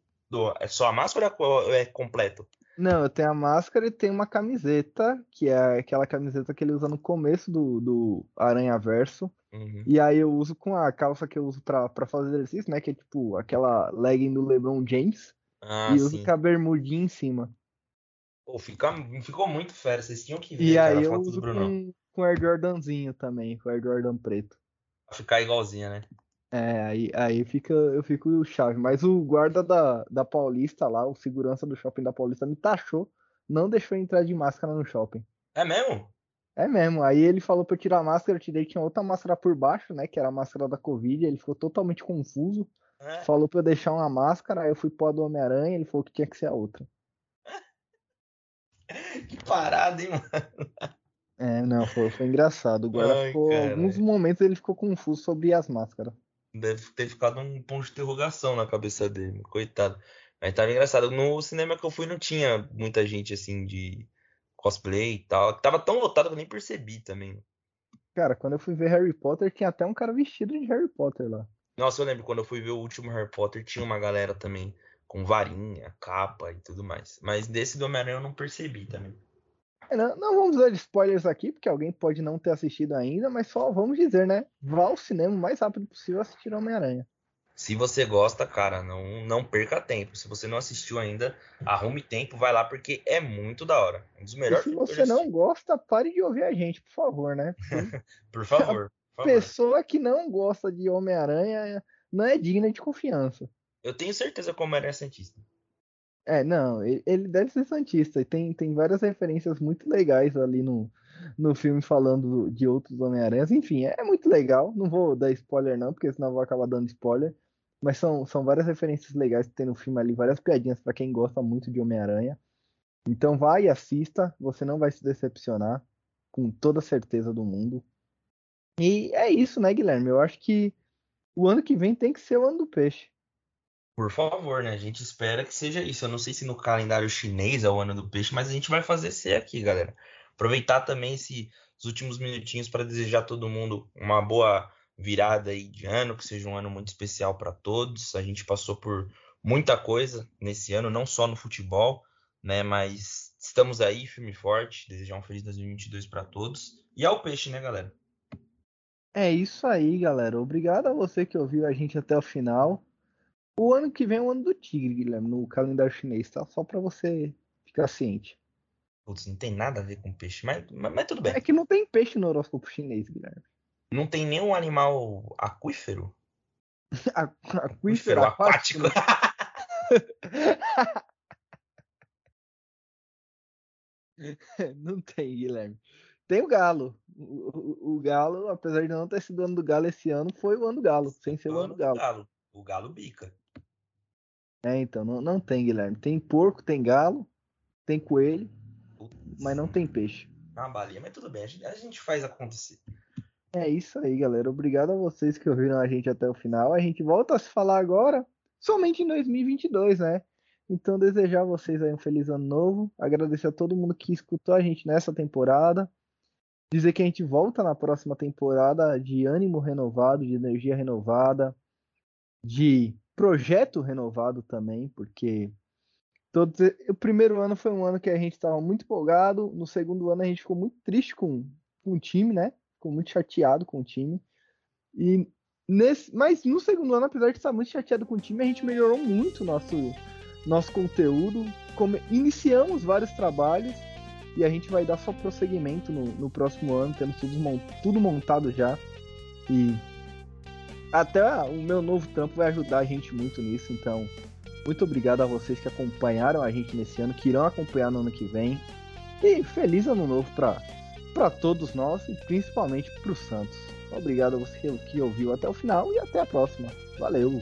É só a máscara ou é completo? Não, eu tenho a máscara e tenho uma camiseta, que é aquela camiseta que ele usa no começo do, do Aranha Verso. Uhum. E aí eu uso com a calça que eu uso pra, pra fazer exercício, né? Que é tipo aquela legging do LeBron James. Ah, e uso sim. com a bermudinha em cima. Pô, fica, ficou muito fera. Vocês tinham que ver, E cara, aí eu uso com, com Air Jordanzinho também, com Air Jordan preto. Pra ficar igualzinha, né? É, aí, aí fica, eu fico chave. Mas o guarda da, da Paulista lá, o segurança do shopping da Paulista, me taxou, não deixou entrar de máscara no shopping. É mesmo? É mesmo. Aí ele falou pra eu tirar a máscara, eu tirei, tinha outra máscara por baixo, né? Que era a máscara da Covid. Ele ficou totalmente confuso. É. Falou pra eu deixar uma máscara, aí eu fui pôr a do Homem-Aranha, ele falou que tinha que ser a outra. Que parada, hein, mano? É, não, foi, foi engraçado. Guarda Ai, ficou, alguns momentos ele ficou confuso sobre as máscaras. Deve ter ficado um ponto de interrogação na cabeça dele, coitado. Mas tava engraçado. No cinema que eu fui não tinha muita gente assim de cosplay e tal. Tava tão lotado que eu nem percebi também. Cara, quando eu fui ver Harry Potter, tinha até um cara vestido de Harry Potter lá. Nossa, eu lembro quando eu fui ver o último Harry Potter, tinha uma galera também com varinha, capa e tudo mais. Mas desse do Homem-Aranha eu não percebi também. É, Não, não vamos dar spoilers aqui, porque alguém pode não ter assistido ainda, mas só vamos dizer, né? Vá ao cinema o mais rápido possível assistir Homem-Aranha. Se você gosta, cara, não, não perca tempo. Se você não assistiu ainda, arrume tempo, vai lá, porque é muito da hora. Um dos E melhores se que eu você não gosta, pare de ouvir a gente, por favor, né? Por favor, por favor. Pessoa que não gosta de Homem-Aranha não é digna de confiança. Eu tenho certeza que o Homem-Aranha é Santista. É, não, ele ele deve ser Santista. E tem, tem várias referências muito legais ali no, no filme falando de outros Homem-Aranhas. Enfim, é muito legal. Não vou dar spoiler, não, porque senão eu vou acabar dando spoiler. Mas são, são várias referências legais que tem no filme ali, várias piadinhas pra quem gosta muito de Homem-Aranha. Então vai e assista, você não vai se decepcionar, com toda certeza do mundo. E é isso, né, Guilherme? Eu acho que o ano que vem tem que ser o ano do peixe. Por favor, né? A gente espera que seja isso. Eu não sei se no calendário chinês é o ano do peixe, mas a gente vai fazer ser aqui, galera. Aproveitar também esses últimos minutinhos para desejar a todo mundo uma boa virada aí de ano, que seja um ano muito especial para todos. A gente passou por muita coisa nesse ano, não só no futebol, né? Mas estamos aí, firme e forte. Desejar um feliz 2022 para todos. E ao peixe, né, galera? É isso aí, galera. Obrigado a você que ouviu a gente até o final. O ano que vem é o ano do tigre, Guilherme, no calendário chinês, tá? Só pra você ficar ciente. Putz, não tem nada a ver com peixe, mas, mas, mas tudo bem. É que não tem peixe no horóscopo chinês, Guilherme. Não tem nenhum animal aquífero? Aquífero aquático. Não tem, Guilherme. Tem o galo. O, o- o galo, apesar de não ter sido o ano do galo esse ano, foi o ano do galo, sem ser o ano do galo. O galo bica. É, então, não, não tem, Guilherme. Tem porco, tem galo, tem coelho, Putz, mas não tem peixe. Uma balinha, mas tudo bem, a gente, a gente faz acontecer. É isso aí, galera. Obrigado a vocês que ouviram a gente até o final. A gente volta a se falar agora, somente em 2022, né? Então, desejar a vocês aí um feliz ano novo. Agradecer a todo mundo que escutou a gente nessa temporada. Dizer que a gente volta na próxima temporada de ânimo renovado, de energia renovada, de projeto renovado também, porque todos, o primeiro ano foi um ano que a gente estava muito empolgado. No segundo ano a gente ficou muito triste com, com o time, né? Ficou muito chateado com o time. E nesse, mas no segundo ano, apesar de estar muito chateado com o time, a gente melhorou muito nosso, nosso conteúdo. Iniciamos vários trabalhos e a gente vai dar só prosseguimento no, no próximo ano. Temos tudo, tudo montado já. E até o meu novo trampo vai ajudar a gente muito nisso. Então, muito obrigado a vocês que acompanharam a gente nesse ano, que irão acompanhar no ano que vem. E feliz ano novo para para todos nós e principalmente para o Santos. Obrigado a você que ouviu até o final e até a próxima. Valeu!